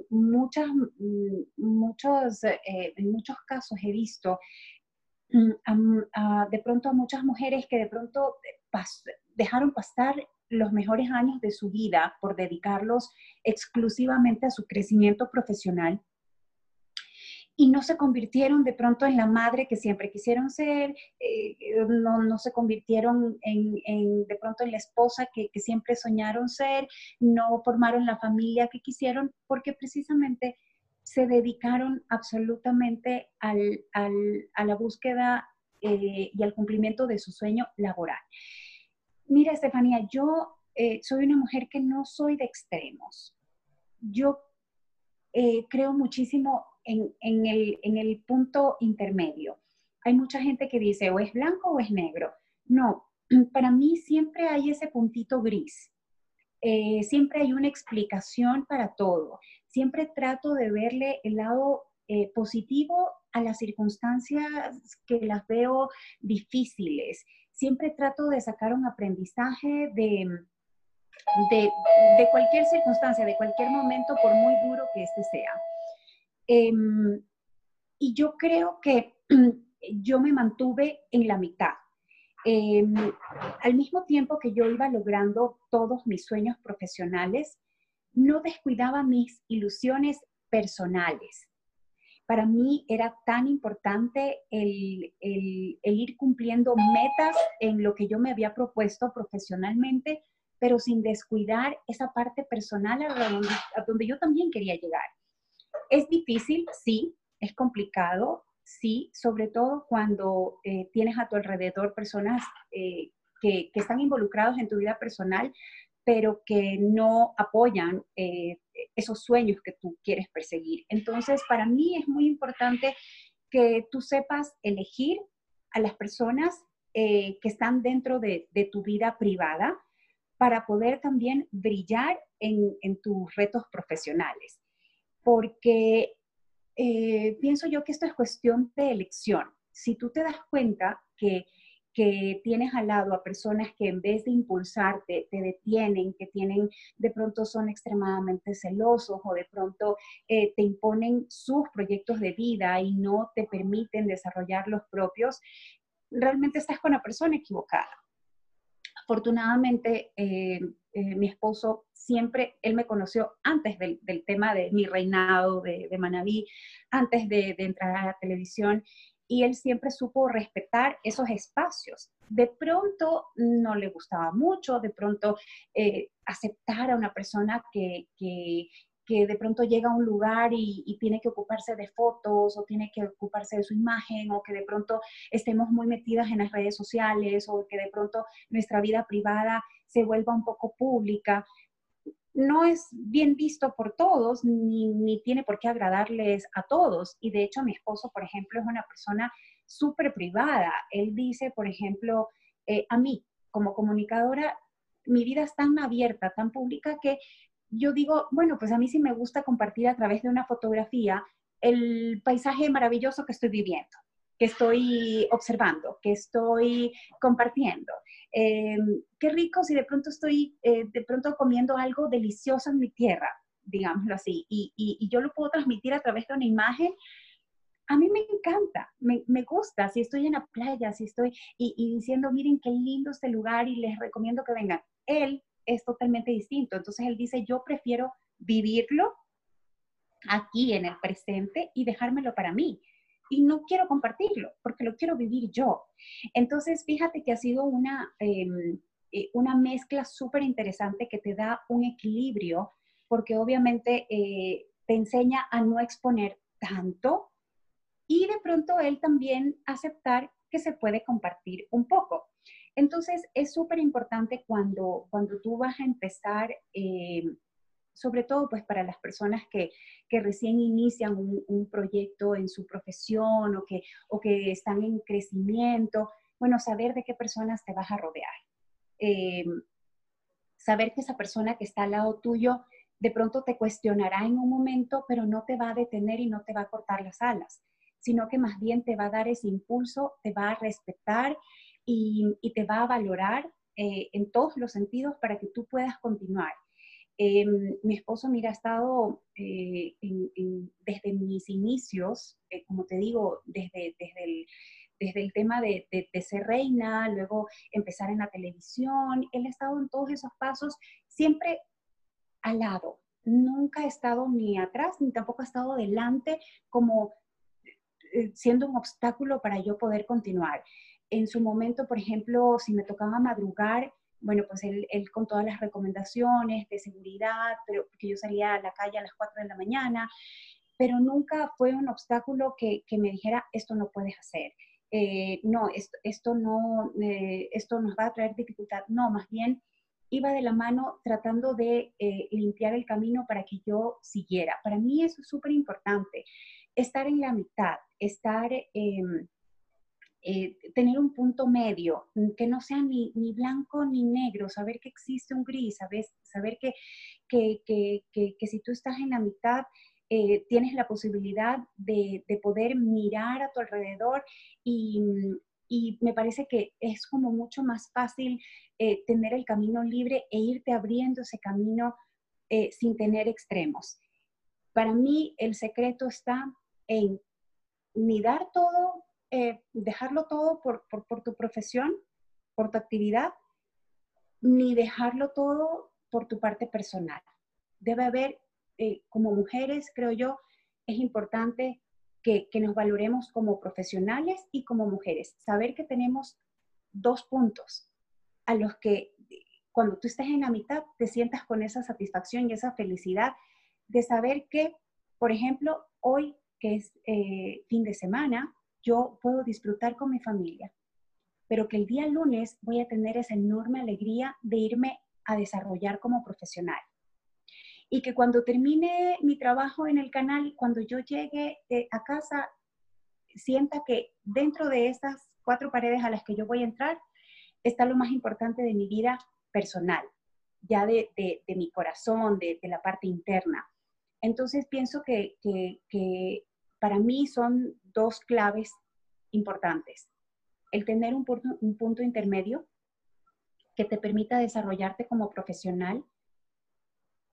muchas, mm, muchos, eh, en muchos casos he visto mm, de pronto a muchas mujeres que de pronto dejaron pasar los mejores años de su vida por dedicarlos exclusivamente a su crecimiento profesional y no se convirtieron de pronto en la madre que siempre quisieron ser, eh, no, no, se convirtieron en, de pronto en la esposa que, que, siempre soñaron ser, no formaron la familia que quisieron, porque precisamente se dedicaron absolutamente al, al, a la búsqueda eh, y al cumplimiento de su sueño laboral. Mira, Estefanía, yo eh, soy una mujer que no soy de extremos. Yo creo muchísimo en, el, punto intermedio. Hay mucha gente que dice o es blanco o es negro. No, para mí siempre hay ese puntito gris. Eh, siempre hay una explicación para todo. Siempre trato de verle el lado eh, positivo a las circunstancias que las veo difíciles. Siempre trato de sacar un aprendizaje de, de, de cualquier circunstancia, de cualquier momento, por muy duro que este sea. Em, y yo creo que yo me mantuve en la mitad. Em, al mismo tiempo que yo iba logrando todos mis sueños profesionales, no descuidaba mis ilusiones personales. Para mí era tan importante el, ir cumpliendo metas en lo que yo me había propuesto profesionalmente, pero sin descuidar esa parte personal a donde yo también quería llegar. Es difícil, sí, es complicado, sí, sobre todo cuando eh, tienes a tu alrededor personas eh, que, están involucrados en tu vida personal, pero que no apoyan eh, esos sueños que tú quieres perseguir. Entonces, para mí es muy importante que tú sepas elegir a las personas que están dentro de, tu vida privada para poder también brillar en tus retos profesionales porque eh, pienso yo que esto es cuestión de elección. Si tú te das cuenta que, tienes al lado a personas que en vez de impulsarte, te detienen, que tienen, de pronto son extremadamente celosos o de pronto eh, te imponen sus proyectos de vida y no te permiten desarrollar los propios, realmente estás con la persona equivocada. Afortunadamente, eh, mi esposo siempre, él me conoció antes del, tema de mi reinado de, de Manabí, antes de, entrar a la televisión, y él siempre supo respetar esos espacios. De pronto no le gustaba mucho, de pronto eh, aceptar a una persona que, de pronto llega a un lugar y, tiene que ocuparse de fotos o tiene que ocuparse de su imagen o que de pronto estemos muy metidas en las redes sociales o que de pronto nuestra vida privada se vuelva un poco pública no es bien visto por todos, ni, tiene por qué agradarles a todos. Y de hecho mi esposo, por ejemplo, es una persona súper privada. Él dice, por ejemplo, eh, a mí como comunicadora, mi vida es tan abierta, tan pública que yo digo, bueno, pues a mí sí me gusta compartir a través de una fotografía el paisaje maravilloso que estoy viviendo, que estoy observando, que estoy compartiendo. Eh, qué rico si de pronto estoy, eh, de pronto comiendo algo delicioso en mi tierra, digámoslo así, y, y, yo lo puedo transmitir a través de una imagen. A mí me encanta, me, me gusta, si estoy en la playa, si estoy y, y diciendo, miren qué lindo este lugar y les recomiendo que vengan. Él es totalmente distinto. Entonces él dice, yo prefiero vivirlo aquí en el presente y dejármelo para mí. Y no quiero compartirlo porque lo quiero vivir yo. Entonces, fíjate que ha sido una, em, eh, una mezcla súper interesante que te da un equilibrio porque obviamente eh, te enseña a no exponer tanto y de pronto él también aceptar que se puede compartir un poco. Entonces, es súper importante cuando, cuando tú vas a empezar, eh, sobre todo pues para las personas que, recién inician un, proyecto en su profesión o que, o que están en crecimiento, bueno, saber de qué personas te vas a rodear. Eh, saber que esa persona que está al lado tuyo de pronto te cuestionará en un momento, pero no te va a detener y no te va a cortar las alas, sino que más bien te va a dar ese impulso, te va a respetar y, te va a valorar eh, en todos los sentidos para que tú puedas continuar. Em, mi esposo, mira, ha estado eh, desde mis inicios, eh, como te digo, desde, desde, el, desde el tema de, de, ser reina, luego empezar en la televisión, él ha estado en todos esos pasos, siempre al lado, nunca ha estado ni atrás, ni tampoco ha estado delante como siendo un obstáculo para yo poder continuar en su momento, por ejemplo, si me tocaba madrugar, bueno, pues él, con todas las recomendaciones de seguridad, pero porque yo salía a la calle a las 4 de la mañana, pero nunca fue un obstáculo que, me dijera, esto no puedes hacer. Eh, no, esto, no, eh, esto nos va a traer dificultad. No, más bien iba de la mano tratando de eh, limpiar el camino para que yo siguiera. Para mí eso es súper importante, estar en la mitad, estar em, eh, tener un punto medio, mm, que no sea ni, ni, blanco ni negro, saber que existe un gris, saber, saber que, que, que, que, si tú estás en la mitad, eh, tienes la posibilidad de, de, poder mirar a tu alrededor y, mm, y, me parece que es como mucho más fácil eh, tener el camino libre e irte abriendo ese camino sin tener extremos. Para mí el secreto está en ni dar todo eh, dejarlo todo por, tu profesión, por tu actividad, ni dejarlo todo por tu parte personal. Debe haber, eh, como mujeres, creo yo, es importante que, nos valoremos como profesionales y como mujeres. Saber que tenemos dos puntos a los que cuando tú estés en la mitad te sientas con esa satisfacción y esa felicidad de saber que, por ejemplo, hoy que es eh, fin de semana, yo puedo disfrutar con mi familia, pero que el día lunes voy a tener esa enorme alegría de irme a desarrollar como profesional. Y que cuando termine mi trabajo en el canal, cuando yo llegue eh, a casa, sienta que dentro de estas cuatro paredes a las que yo voy a entrar está lo más importante de mi vida personal, ya de, mi corazón, de, la parte interna. Entonces pienso que, que para mí son dos claves importantes. El tener un punto, un punto intermedio que te permita desarrollarte como profesional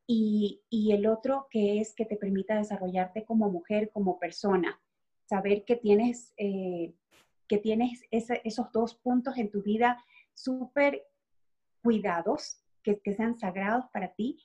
y, el otro que es que te permita desarrollarte como mujer, como persona. Saber que tienes, eh, que tienes esos dos puntos en tu vida súper cuidados, que, que sean sagrados para ti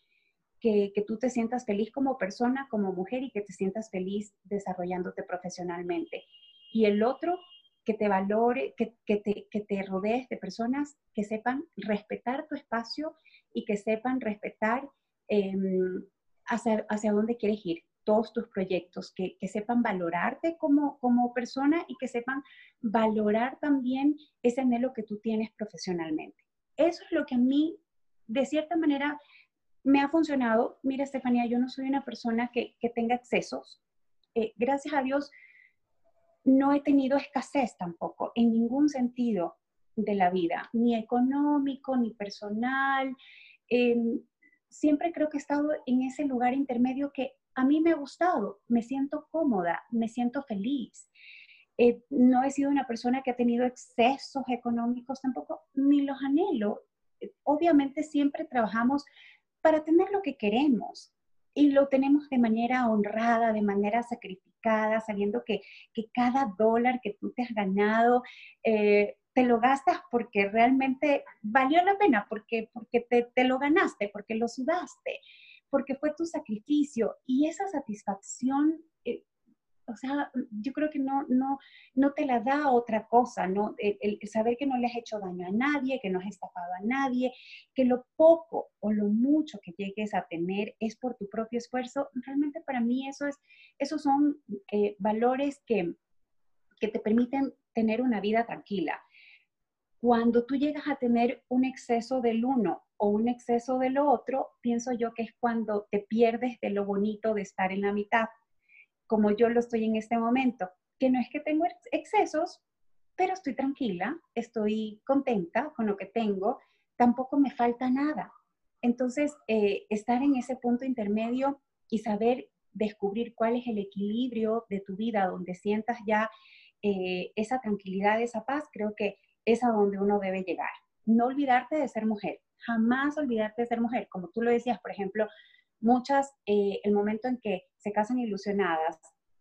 que, tú te sientas feliz como persona, como mujer y que te sientas feliz desarrollándote profesionalmente. Y el otro, que te valore, que, te, que te rodees de personas que sepan respetar tu espacio y que sepan respetar em, hacia, hacia dónde quieres ir, todos tus proyectos, que, que, sepan valorarte como, como persona y que sepan valorar también ese anhelo que tú tienes profesionalmente. Eso es lo que a mí, de cierta manera, me ha funcionado. Mira, Estefanía, yo no soy una persona que, tenga excesos. Eh, gracias a Dios, no he tenido escasez tampoco, en ningún sentido de la vida, ni económico, ni personal. Em, siempre creo que he estado en ese lugar intermedio que a mí me ha gustado, me siento cómoda, me siento feliz. Eh, no he sido una persona que ha tenido excesos económicos tampoco, ni los anhelo. Obviamente siempre trabajamos para tener lo que queremos. Y lo tenemos de manera honrada, de manera sacrificada, sabiendo que, cada dólar que tú te has ganado eh, te lo gastas porque realmente valió la pena, porque, porque te, te lo ganaste, porque lo sudaste, porque fue tu sacrificio. Y esa satisfacción o sea, yo creo que no, no, no te la da otra cosa, ¿no? El, saber que no le has hecho daño a nadie, que no has estafado a nadie, que lo poco o lo mucho que llegues a tener es por tu propio esfuerzo, realmente para mí eso es, esos son eh, valores que, que te permiten tener una vida tranquila. Cuando tú llegas a tener un exceso del uno o un exceso del otro, pienso yo que es cuando te pierdes de lo bonito de estar en la mitad como yo lo estoy en este momento, que no es que tengo excesos, pero estoy tranquila, estoy contenta con lo que tengo, tampoco me falta nada. Entonces, eh, estar en ese punto intermedio y saber descubrir cuál es el equilibrio de tu vida, donde sientas ya eh, esa tranquilidad, esa paz, creo que es a donde uno debe llegar. No olvidarte de ser mujer, jamás olvidarte de ser mujer. Como tú lo decías, por ejemplo, muchas, eh, el momento en que se casan ilusionadas,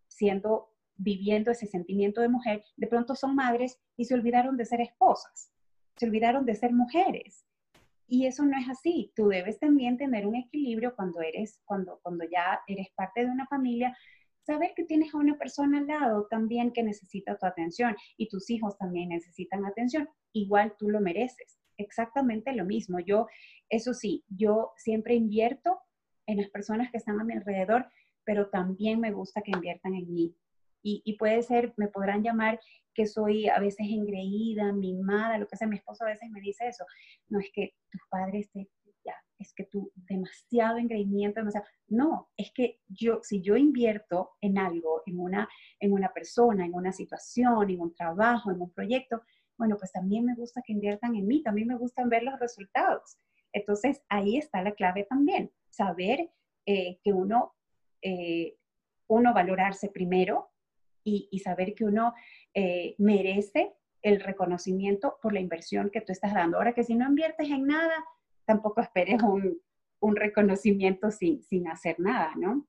siendo, viviendo ese sentimiento de mujer, de pronto son madres y se olvidaron de ser esposas, se olvidaron de ser mujeres. Y eso no es así. Tú debes también tener un equilibrio cuando eres, cuando, cuando ya eres parte de una familia, saber que tienes a una persona al lado también que necesita tu atención y tus hijos también necesitan atención. Igual tú lo mereces. Exactamente lo mismo. Yo, eso sí, yo siempre invierto en las personas que están a mi alrededor, pero también me gusta que inviertan en mí. Y, puede ser, me podrán llamar que soy a veces engreída, mimada, lo que sea. Mi esposo a veces me dice eso. No es que tus padres te, ya, es que tú demasiado engreimiento, demasiado. No, es que yo, si yo invierto en algo, en una, en una persona, en una situación, en un trabajo, en un proyecto, bueno, pues también me gusta que inviertan en mí, también me gustan ver los resultados. Entonces, ahí está la clave también saber eh, que uno, eh, uno valorarse primero y, saber que uno eh, merece el reconocimiento por la inversión que tú estás dando. Ahora que si no inviertes en nada, tampoco esperes un, un reconocimiento sin, sin hacer nada, ¿no?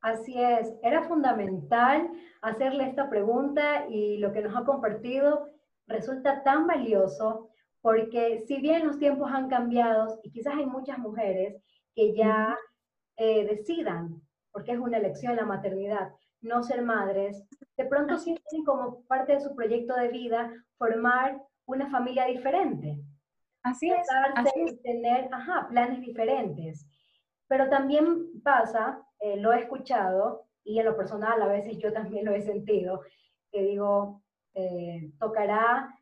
Así es, era fundamental hacerle esta pregunta y lo que nos ha compartido resulta tan valioso porque si bien los tiempos han cambiado y quizás hay muchas mujeres que ya eh, decidan, porque es una elección la maternidad, no ser madres, de pronto sienten como parte de su proyecto de vida formar una familia diferente. Así es. Así tener ajá, planes diferentes. Pero también pasa, eh, lo he escuchado, y en lo personal a veces yo también lo he sentido, que digo, eh, tocará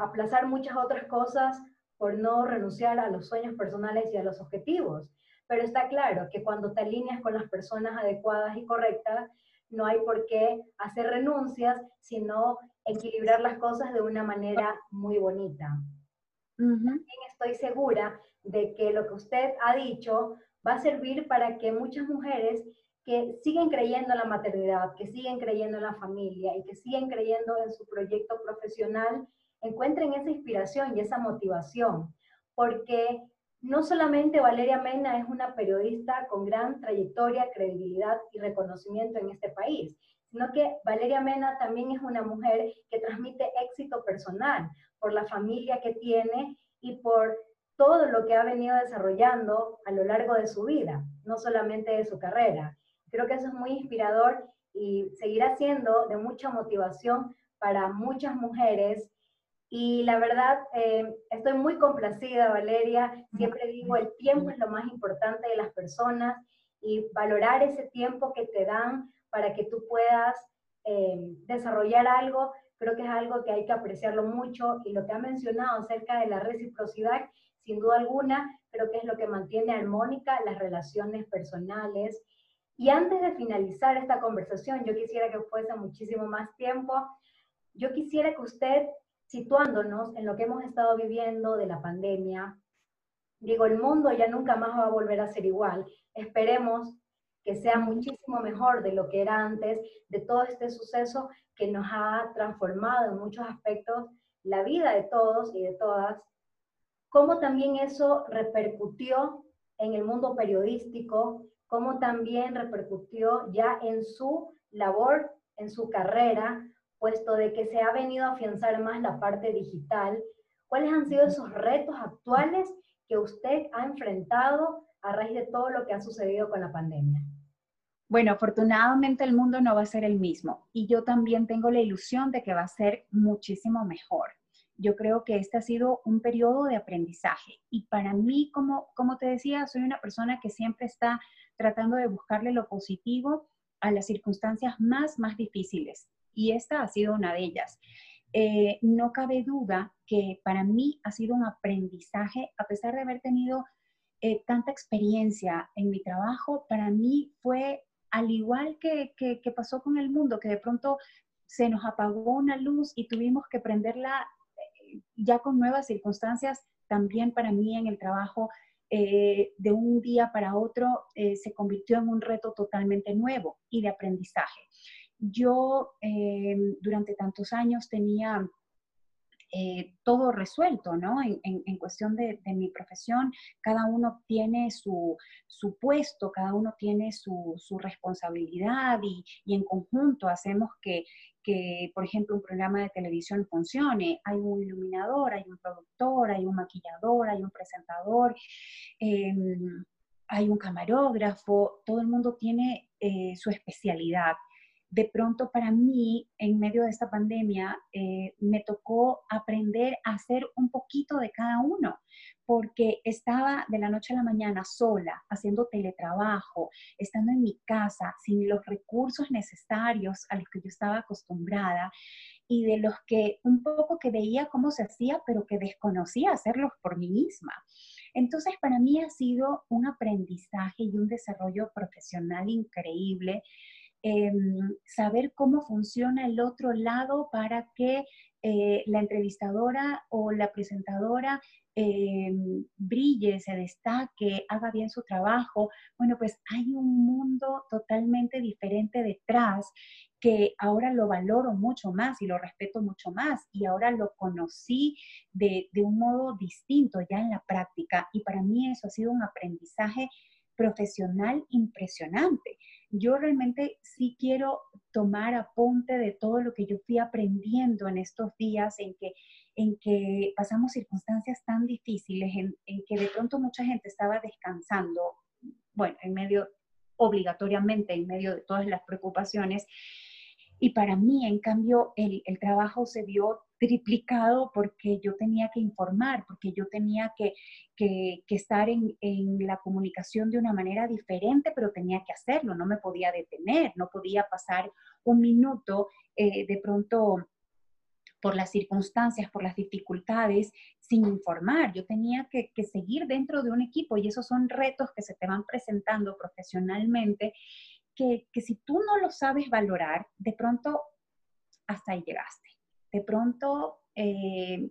aplazar muchas otras cosas por no renunciar a los sueños personales y a los objetivos. Pero está claro que cuando te alineas con las personas adecuadas y correctas, no hay por qué hacer renuncias, sino equilibrar las cosas de una manera muy bonita. También estoy segura de que lo que usted ha dicho va a servir para que muchas mujeres que siguen creyendo en la maternidad, que siguen creyendo en la familia y que siguen creyendo en su proyecto profesional, encuentren esa inspiración y esa motivación, porque no solamente Valeria Mena es una periodista con gran trayectoria, credibilidad y reconocimiento en este país, sino que Valeria Mena también es una mujer que transmite éxito personal por la familia que tiene y por todo lo que ha venido desarrollando a lo largo de su vida, no solamente de su carrera. Creo que eso es muy inspirador y seguirá siendo de mucha motivación para muchas mujeres y la verdad, eh, estoy muy complacida, Valeria. Siempre digo, el tiempo es lo más importante de las personas y valorar ese tiempo que te dan para que tú puedas eh, desarrollar algo, creo que es algo que hay que apreciarlo mucho. Y lo que ha mencionado acerca de la reciprocidad, sin duda alguna, creo que es lo que mantiene armónica las relaciones personales. Y antes de finalizar esta conversación, yo quisiera que fuese muchísimo más tiempo, yo quisiera que usted, situándonos en lo que hemos estado viviendo de la pandemia, digo, el mundo ya nunca más va a volver a ser igual. Esperemos que sea muchísimo mejor de lo que era antes, de todo este suceso que nos ha transformado en muchos aspectos la vida de todos y de todas, cómo también eso repercutió en el mundo periodístico, cómo también repercutió ya en su labor, en su carrera, puesto de que se ha venido a afianzar más la parte digital. ¿Cuáles han sido esos retos actuales que usted ha enfrentado a raíz de todo lo que ha sucedido con la pandemia? Bueno, afortunadamente el mundo no va a ser el mismo y yo también tengo la ilusión de que va a ser muchísimo mejor. Yo creo que este ha sido un periodo de aprendizaje y para mí, como, como te decía, soy una persona que siempre está tratando de buscarle lo positivo a las circunstancias más, más difíciles y esta ha sido una de ellas. Eh, no cabe duda que para mí ha sido un aprendizaje, a pesar de haber tenido eh, tanta experiencia en mi trabajo, para mí fue al igual que, que, pasó con el mundo, que de pronto se nos apagó una luz y tuvimos que prenderla eh, ya con nuevas circunstancias, también para mí en el trabajo de un día para otro se convirtió en un reto totalmente nuevo y de aprendizaje. Yo durante tantos años tenía eh, todo resuelto, ¿no? En, cuestión de, mi profesión, cada uno tiene su, puesto, cada uno tiene su, responsabilidad y, en conjunto hacemos que, por ejemplo, un programa de televisión funcione. Hay un iluminador, hay un productor, hay un maquillador, hay un presentador. Em, hay un camarógrafo, todo el mundo tiene eh, su especialidad de pronto para mí, en medio de esta pandemia, eh, me tocó aprender a hacer un poquito de cada uno, porque estaba de la noche a la mañana sola, haciendo teletrabajo, estando en mi casa, sin los recursos necesarios a los que yo estaba acostumbrada y de los que un poco que veía cómo se hacía, pero que desconocía hacerlos por mí misma. Entonces, para mí ha sido un aprendizaje y un desarrollo profesional increíble Em, saber cómo funciona el otro lado para que eh, la entrevistadora o la presentadora em, brille, se destaque, haga bien su trabajo. Bueno, pues hay un mundo totalmente diferente detrás que ahora lo valoro mucho más y lo respeto mucho más y ahora lo conocí de, de un modo distinto ya en la práctica y para mí eso ha sido un aprendizaje profesional impresionante. Yo realmente sí quiero tomar apunte de todo lo que yo fui aprendiendo en estos días en que, en que pasamos circunstancias tan difíciles, en, que de pronto mucha gente estaba descansando, bueno, en medio, obligatoriamente, en medio de todas las preocupaciones. Y para mí, en cambio, el, el trabajo se vio triplicado porque yo tenía que informar, porque yo tenía que, que, estar en, en, la comunicación de una manera diferente, pero tenía que hacerlo, no me podía detener, no podía pasar un minuto eh, de pronto por las circunstancias, por las dificultades, sin informar. Yo tenía que, que, seguir dentro de un equipo y esos son retos que se te van presentando profesionalmente, que, que si tú no lo sabes valorar, de pronto hasta ahí llegaste de pronto eh,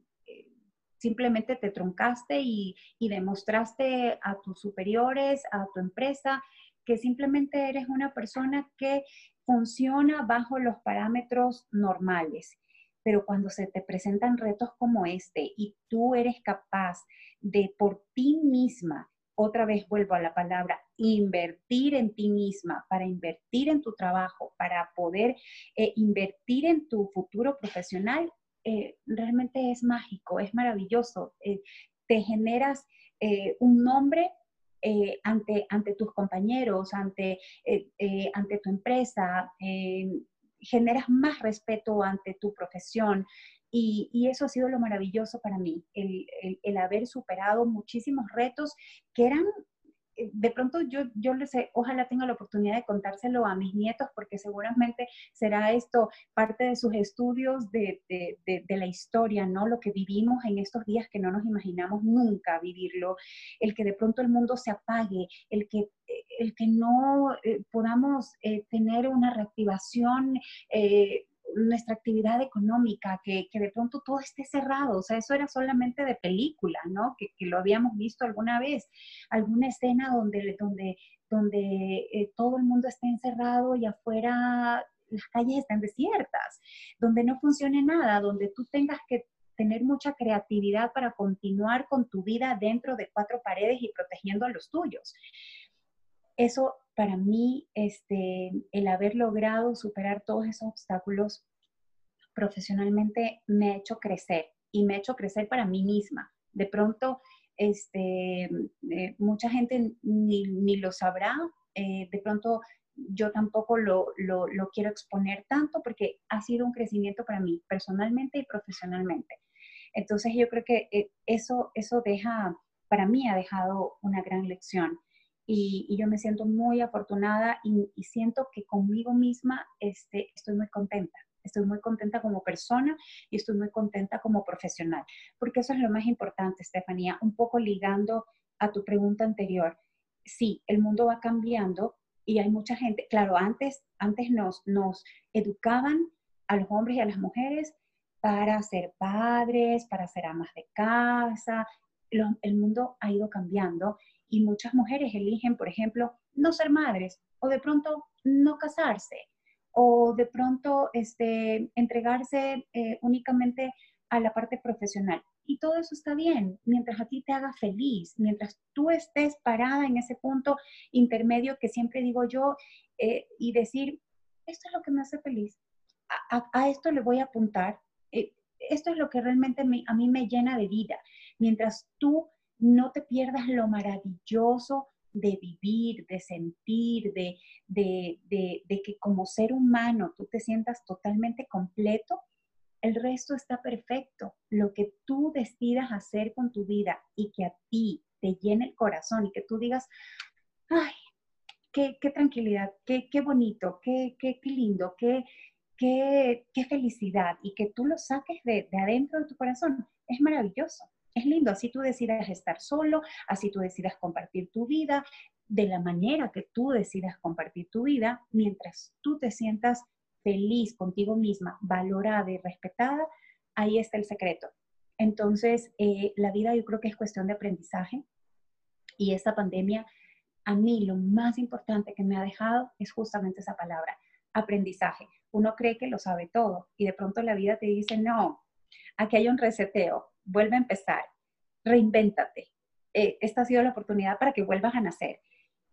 simplemente te truncaste y, demostraste a tus superiores, a tu empresa, que simplemente eres una persona que funciona bajo los parámetros normales. Pero cuando se te presentan retos como este y tú eres capaz de por ti misma, otra vez vuelvo a la palabra, invertir en ti misma, para invertir en tu trabajo, para poder eh, invertir en tu futuro profesional, eh, realmente es mágico, es maravilloso. Eh, te generas un nombre ante, ante tus compañeros, ante, ante tu empresa, generas más respeto ante tu profesión. Y, eso ha sido lo maravilloso para mí, el, el, haber superado muchísimos retos que eran de pronto yo, yo les sé, ojalá tenga la oportunidad de contárselo a mis nietos porque seguramente será esto parte de sus estudios de, de, la historia, ¿no? Lo que vivimos en estos días que no nos imaginamos nunca vivirlo, el que de pronto el mundo se apague, el que, el que no eh, podamos eh, tener una reactivación nuestra actividad económica, que, que, de pronto todo esté cerrado, o sea, eso era solamente de película, ¿no? Que, que lo habíamos visto alguna vez, alguna escena donde, donde, donde eh, todo el mundo esté encerrado y afuera las calles están desiertas, donde no funcione nada, donde tú tengas que tener mucha creatividad para continuar con tu vida dentro de cuatro paredes y protegiendo a los tuyos. Eso para mí, este, el haber logrado superar todos esos obstáculos profesionalmente me ha hecho crecer y me ha hecho crecer para mí misma. De pronto, este, eh, mucha gente ni, lo sabrá, eh, de pronto yo tampoco lo, lo, quiero exponer tanto porque ha sido un crecimiento para mí personalmente y profesionalmente. Entonces yo creo que eh, eso, eso deja, para mí ha dejado una gran lección y, yo me siento muy afortunada y, siento que conmigo misma este, estoy muy contenta. Estoy muy contenta como persona y estoy muy contenta como profesional, porque eso es lo más importante, Estefanía, un poco ligando a tu pregunta anterior. Sí, el mundo va cambiando y hay mucha gente, claro, antes, antes nos, nos educaban a los hombres y a las mujeres para ser padres, para ser amas de casa. el mundo ha ido cambiando y muchas mujeres eligen, por ejemplo, no ser madres o de pronto no casarse o de pronto este, entregarse eh, únicamente a la parte profesional. Y todo eso está bien, mientras a ti te haga feliz, mientras tú estés parada en ese punto intermedio que siempre digo yo eh, y decir, esto es lo que me hace feliz, a, esto le voy a apuntar, eh, esto es lo que realmente a mí me llena de vida. Mientras tú no te pierdas lo maravilloso de vivir, de sentir, de, de, que como ser humano tú te sientas totalmente completo, el resto está perfecto. Lo que tú decidas hacer con tu vida y que a ti te llene el corazón y que tú digas, ay, qué, tranquilidad, qué, qué bonito, qué, qué, lindo, qué, qué, qué felicidad y que tú lo saques de, de adentro de tu corazón, es maravilloso. Es lindo, así tú decidas estar solo, así tú decidas compartir tu vida, de la manera que tú decidas compartir tu vida, mientras tú te sientas feliz contigo misma, valorada y respetada, ahí está el secreto. Entonces, eh, la vida yo creo que es cuestión de aprendizaje y esta pandemia, a mí lo más importante que me ha dejado es justamente esa palabra, aprendizaje. Uno cree que lo sabe todo y de pronto la vida te dice, no, aquí hay un reseteo, vuelve a empezar, reinvéntate. Eh, esta ha sido la oportunidad para que vuelvas a nacer.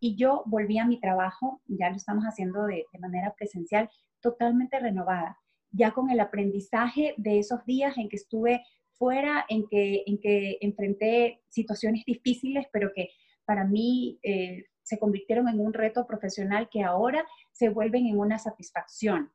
Y yo volví a mi trabajo, ya lo estamos haciendo de, manera presencial, totalmente renovada, ya con el aprendizaje de esos días en que estuve fuera, en que, en que enfrenté situaciones difíciles, pero que para mí eh, se convirtieron en un reto profesional que ahora se vuelven en una satisfacción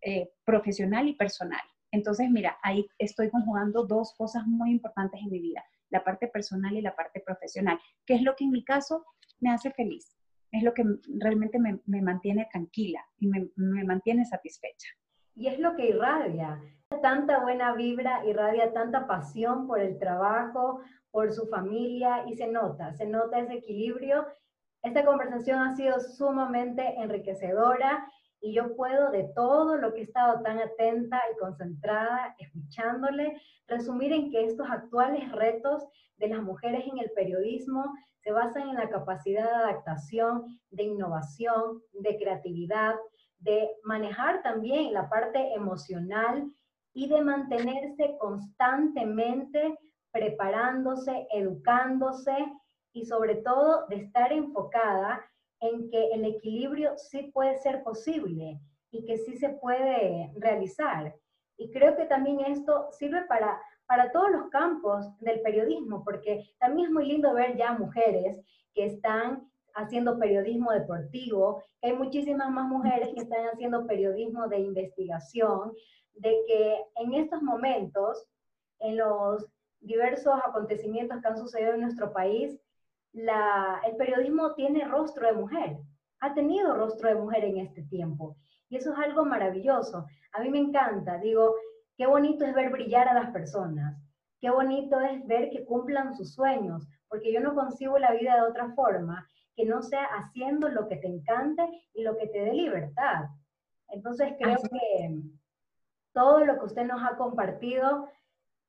eh, profesional y personal. Entonces, mira, ahí estoy conjugando dos cosas muy importantes en mi vida, la parte personal y la parte profesional, que es lo que en mi caso me hace feliz, es lo que realmente me, mantiene tranquila y me, me mantiene satisfecha. Y es lo que irradia, tanta buena vibra, irradia tanta pasión por el trabajo, por su familia y se nota, se nota ese equilibrio. Esta conversación ha sido sumamente enriquecedora y yo puedo de todo lo que he estado tan atenta y concentrada escuchándole, resumir en que estos actuales retos de las mujeres en el periodismo se basan en la capacidad de adaptación, de innovación, de creatividad, de manejar también la parte emocional y de mantenerse constantemente preparándose, educándose y sobre todo de estar enfocada en que el equilibrio sí puede ser posible y que sí se puede realizar. Y creo que también esto sirve para, para todos los campos del periodismo, porque también es muy lindo ver ya mujeres que están haciendo periodismo deportivo, hay muchísimas más mujeres que están haciendo periodismo de investigación, de que en estos momentos, en los diversos acontecimientos que han sucedido en nuestro país, el periodismo tiene rostro de mujer, ha tenido rostro de mujer en este tiempo. Y eso es algo maravilloso. A mí me encanta, digo, qué bonito es ver brillar a las personas, qué bonito es ver que cumplan sus sueños, porque yo no concibo la vida de otra forma que no sea haciendo lo que te encante y lo que te dé libertad. Entonces creo que todo lo que usted nos ha compartido,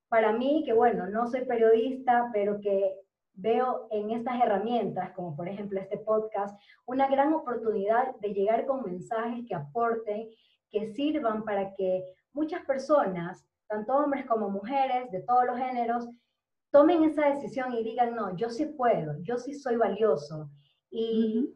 para mí, que bueno, no soy periodista, pero que veo en estas herramientas, como por ejemplo este podcast, una gran oportunidad de llegar con mensajes que aporten, que sirvan para que muchas personas, tanto hombres como mujeres, de todos los géneros, tomen esa decisión y digan, no, yo sí puedo, yo sí soy valioso. Y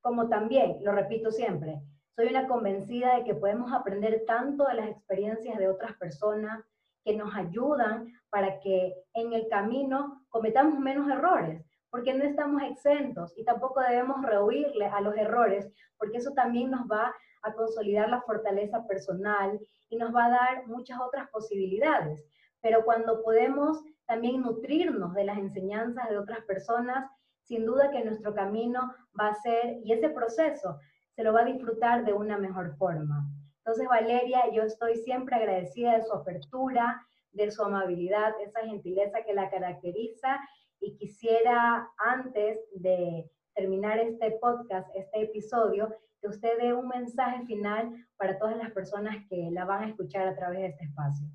como también, lo repito siempre, soy una convencida de que podemos aprender tanto de las experiencias de otras personas que nos ayudan para que en el camino cometamos menos errores, porque no estamos exentos y tampoco debemos rehuirle a los errores, porque eso también nos va a consolidar la fortaleza personal y nos va a dar muchas otras posibilidades. Pero cuando podemos también nutrirnos de las enseñanzas de otras personas, sin duda que nuestro camino va a ser, y ese proceso se lo va a disfrutar de una mejor forma. Entonces, Valeria, yo estoy siempre agradecida de su apertura, de su amabilidad, esa gentileza que la caracteriza y quisiera antes de terminar este podcast, este episodio, que usted dé un mensaje final para todas las personas que la van a escuchar a través de este espacio.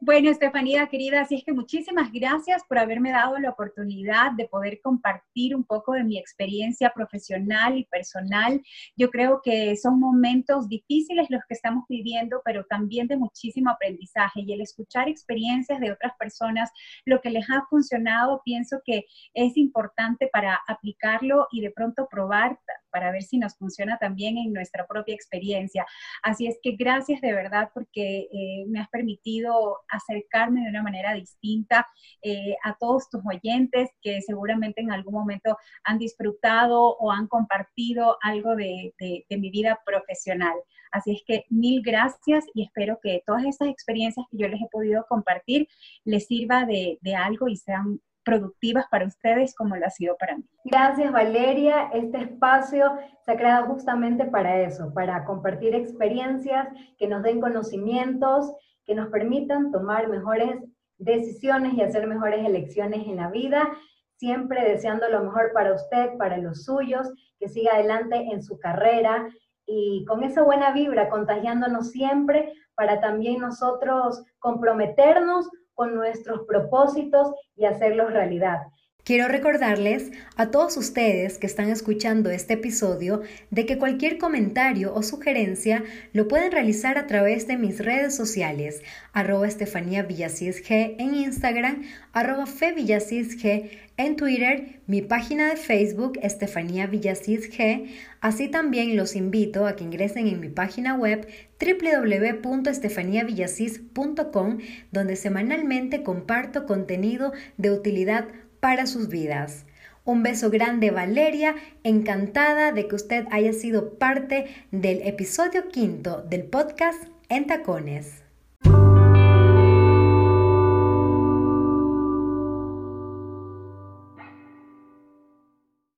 Bueno, Estefanía, querida, así es que muchísimas gracias por haberme dado la oportunidad de poder compartir un poco de mi experiencia profesional y personal. Yo creo que son momentos difíciles los que estamos viviendo, pero también de muchísimo aprendizaje y el escuchar experiencias de otras personas, lo que les ha funcionado, pienso que es importante para aplicarlo y de pronto probar para ver si nos funciona también en nuestra propia experiencia. Así es que gracias de verdad porque eh, me has permitido acercarme de una manera distinta eh, a todos tus oyentes que seguramente en algún momento han disfrutado o han compartido algo de, mi vida profesional. Así es que mil gracias y espero que todas estas experiencias que yo les he podido compartir les sirva de, de algo y sean productivas para ustedes como lo ha sido para mí. Gracias Valeria. Este espacio se ha creado justamente para eso, para compartir experiencias que nos den conocimientos, que nos permitan tomar mejores decisiones y hacer mejores elecciones en la vida, siempre deseando lo mejor para usted, para los suyos, que siga adelante en su carrera y con esa buena vibra, contagiándonos siempre para también nosotros comprometernos con nuestros propósitos y hacerlos realidad. Quiero recordarles a todos ustedes que están escuchando este episodio de que cualquier comentario o sugerencia lo pueden realizar a través de mis redes sociales, arroba Estefanía G en Instagram, arroba Fe G en Twitter, mi página de Facebook Estefanía Villasís G. Así también los invito a que ingresen en mi página web www.estefaniavillasis.com donde semanalmente comparto contenido de utilidad para sus vidas. Un beso grande Valeria, encantada de que usted haya sido parte del episodio quinto del podcast En Tacones.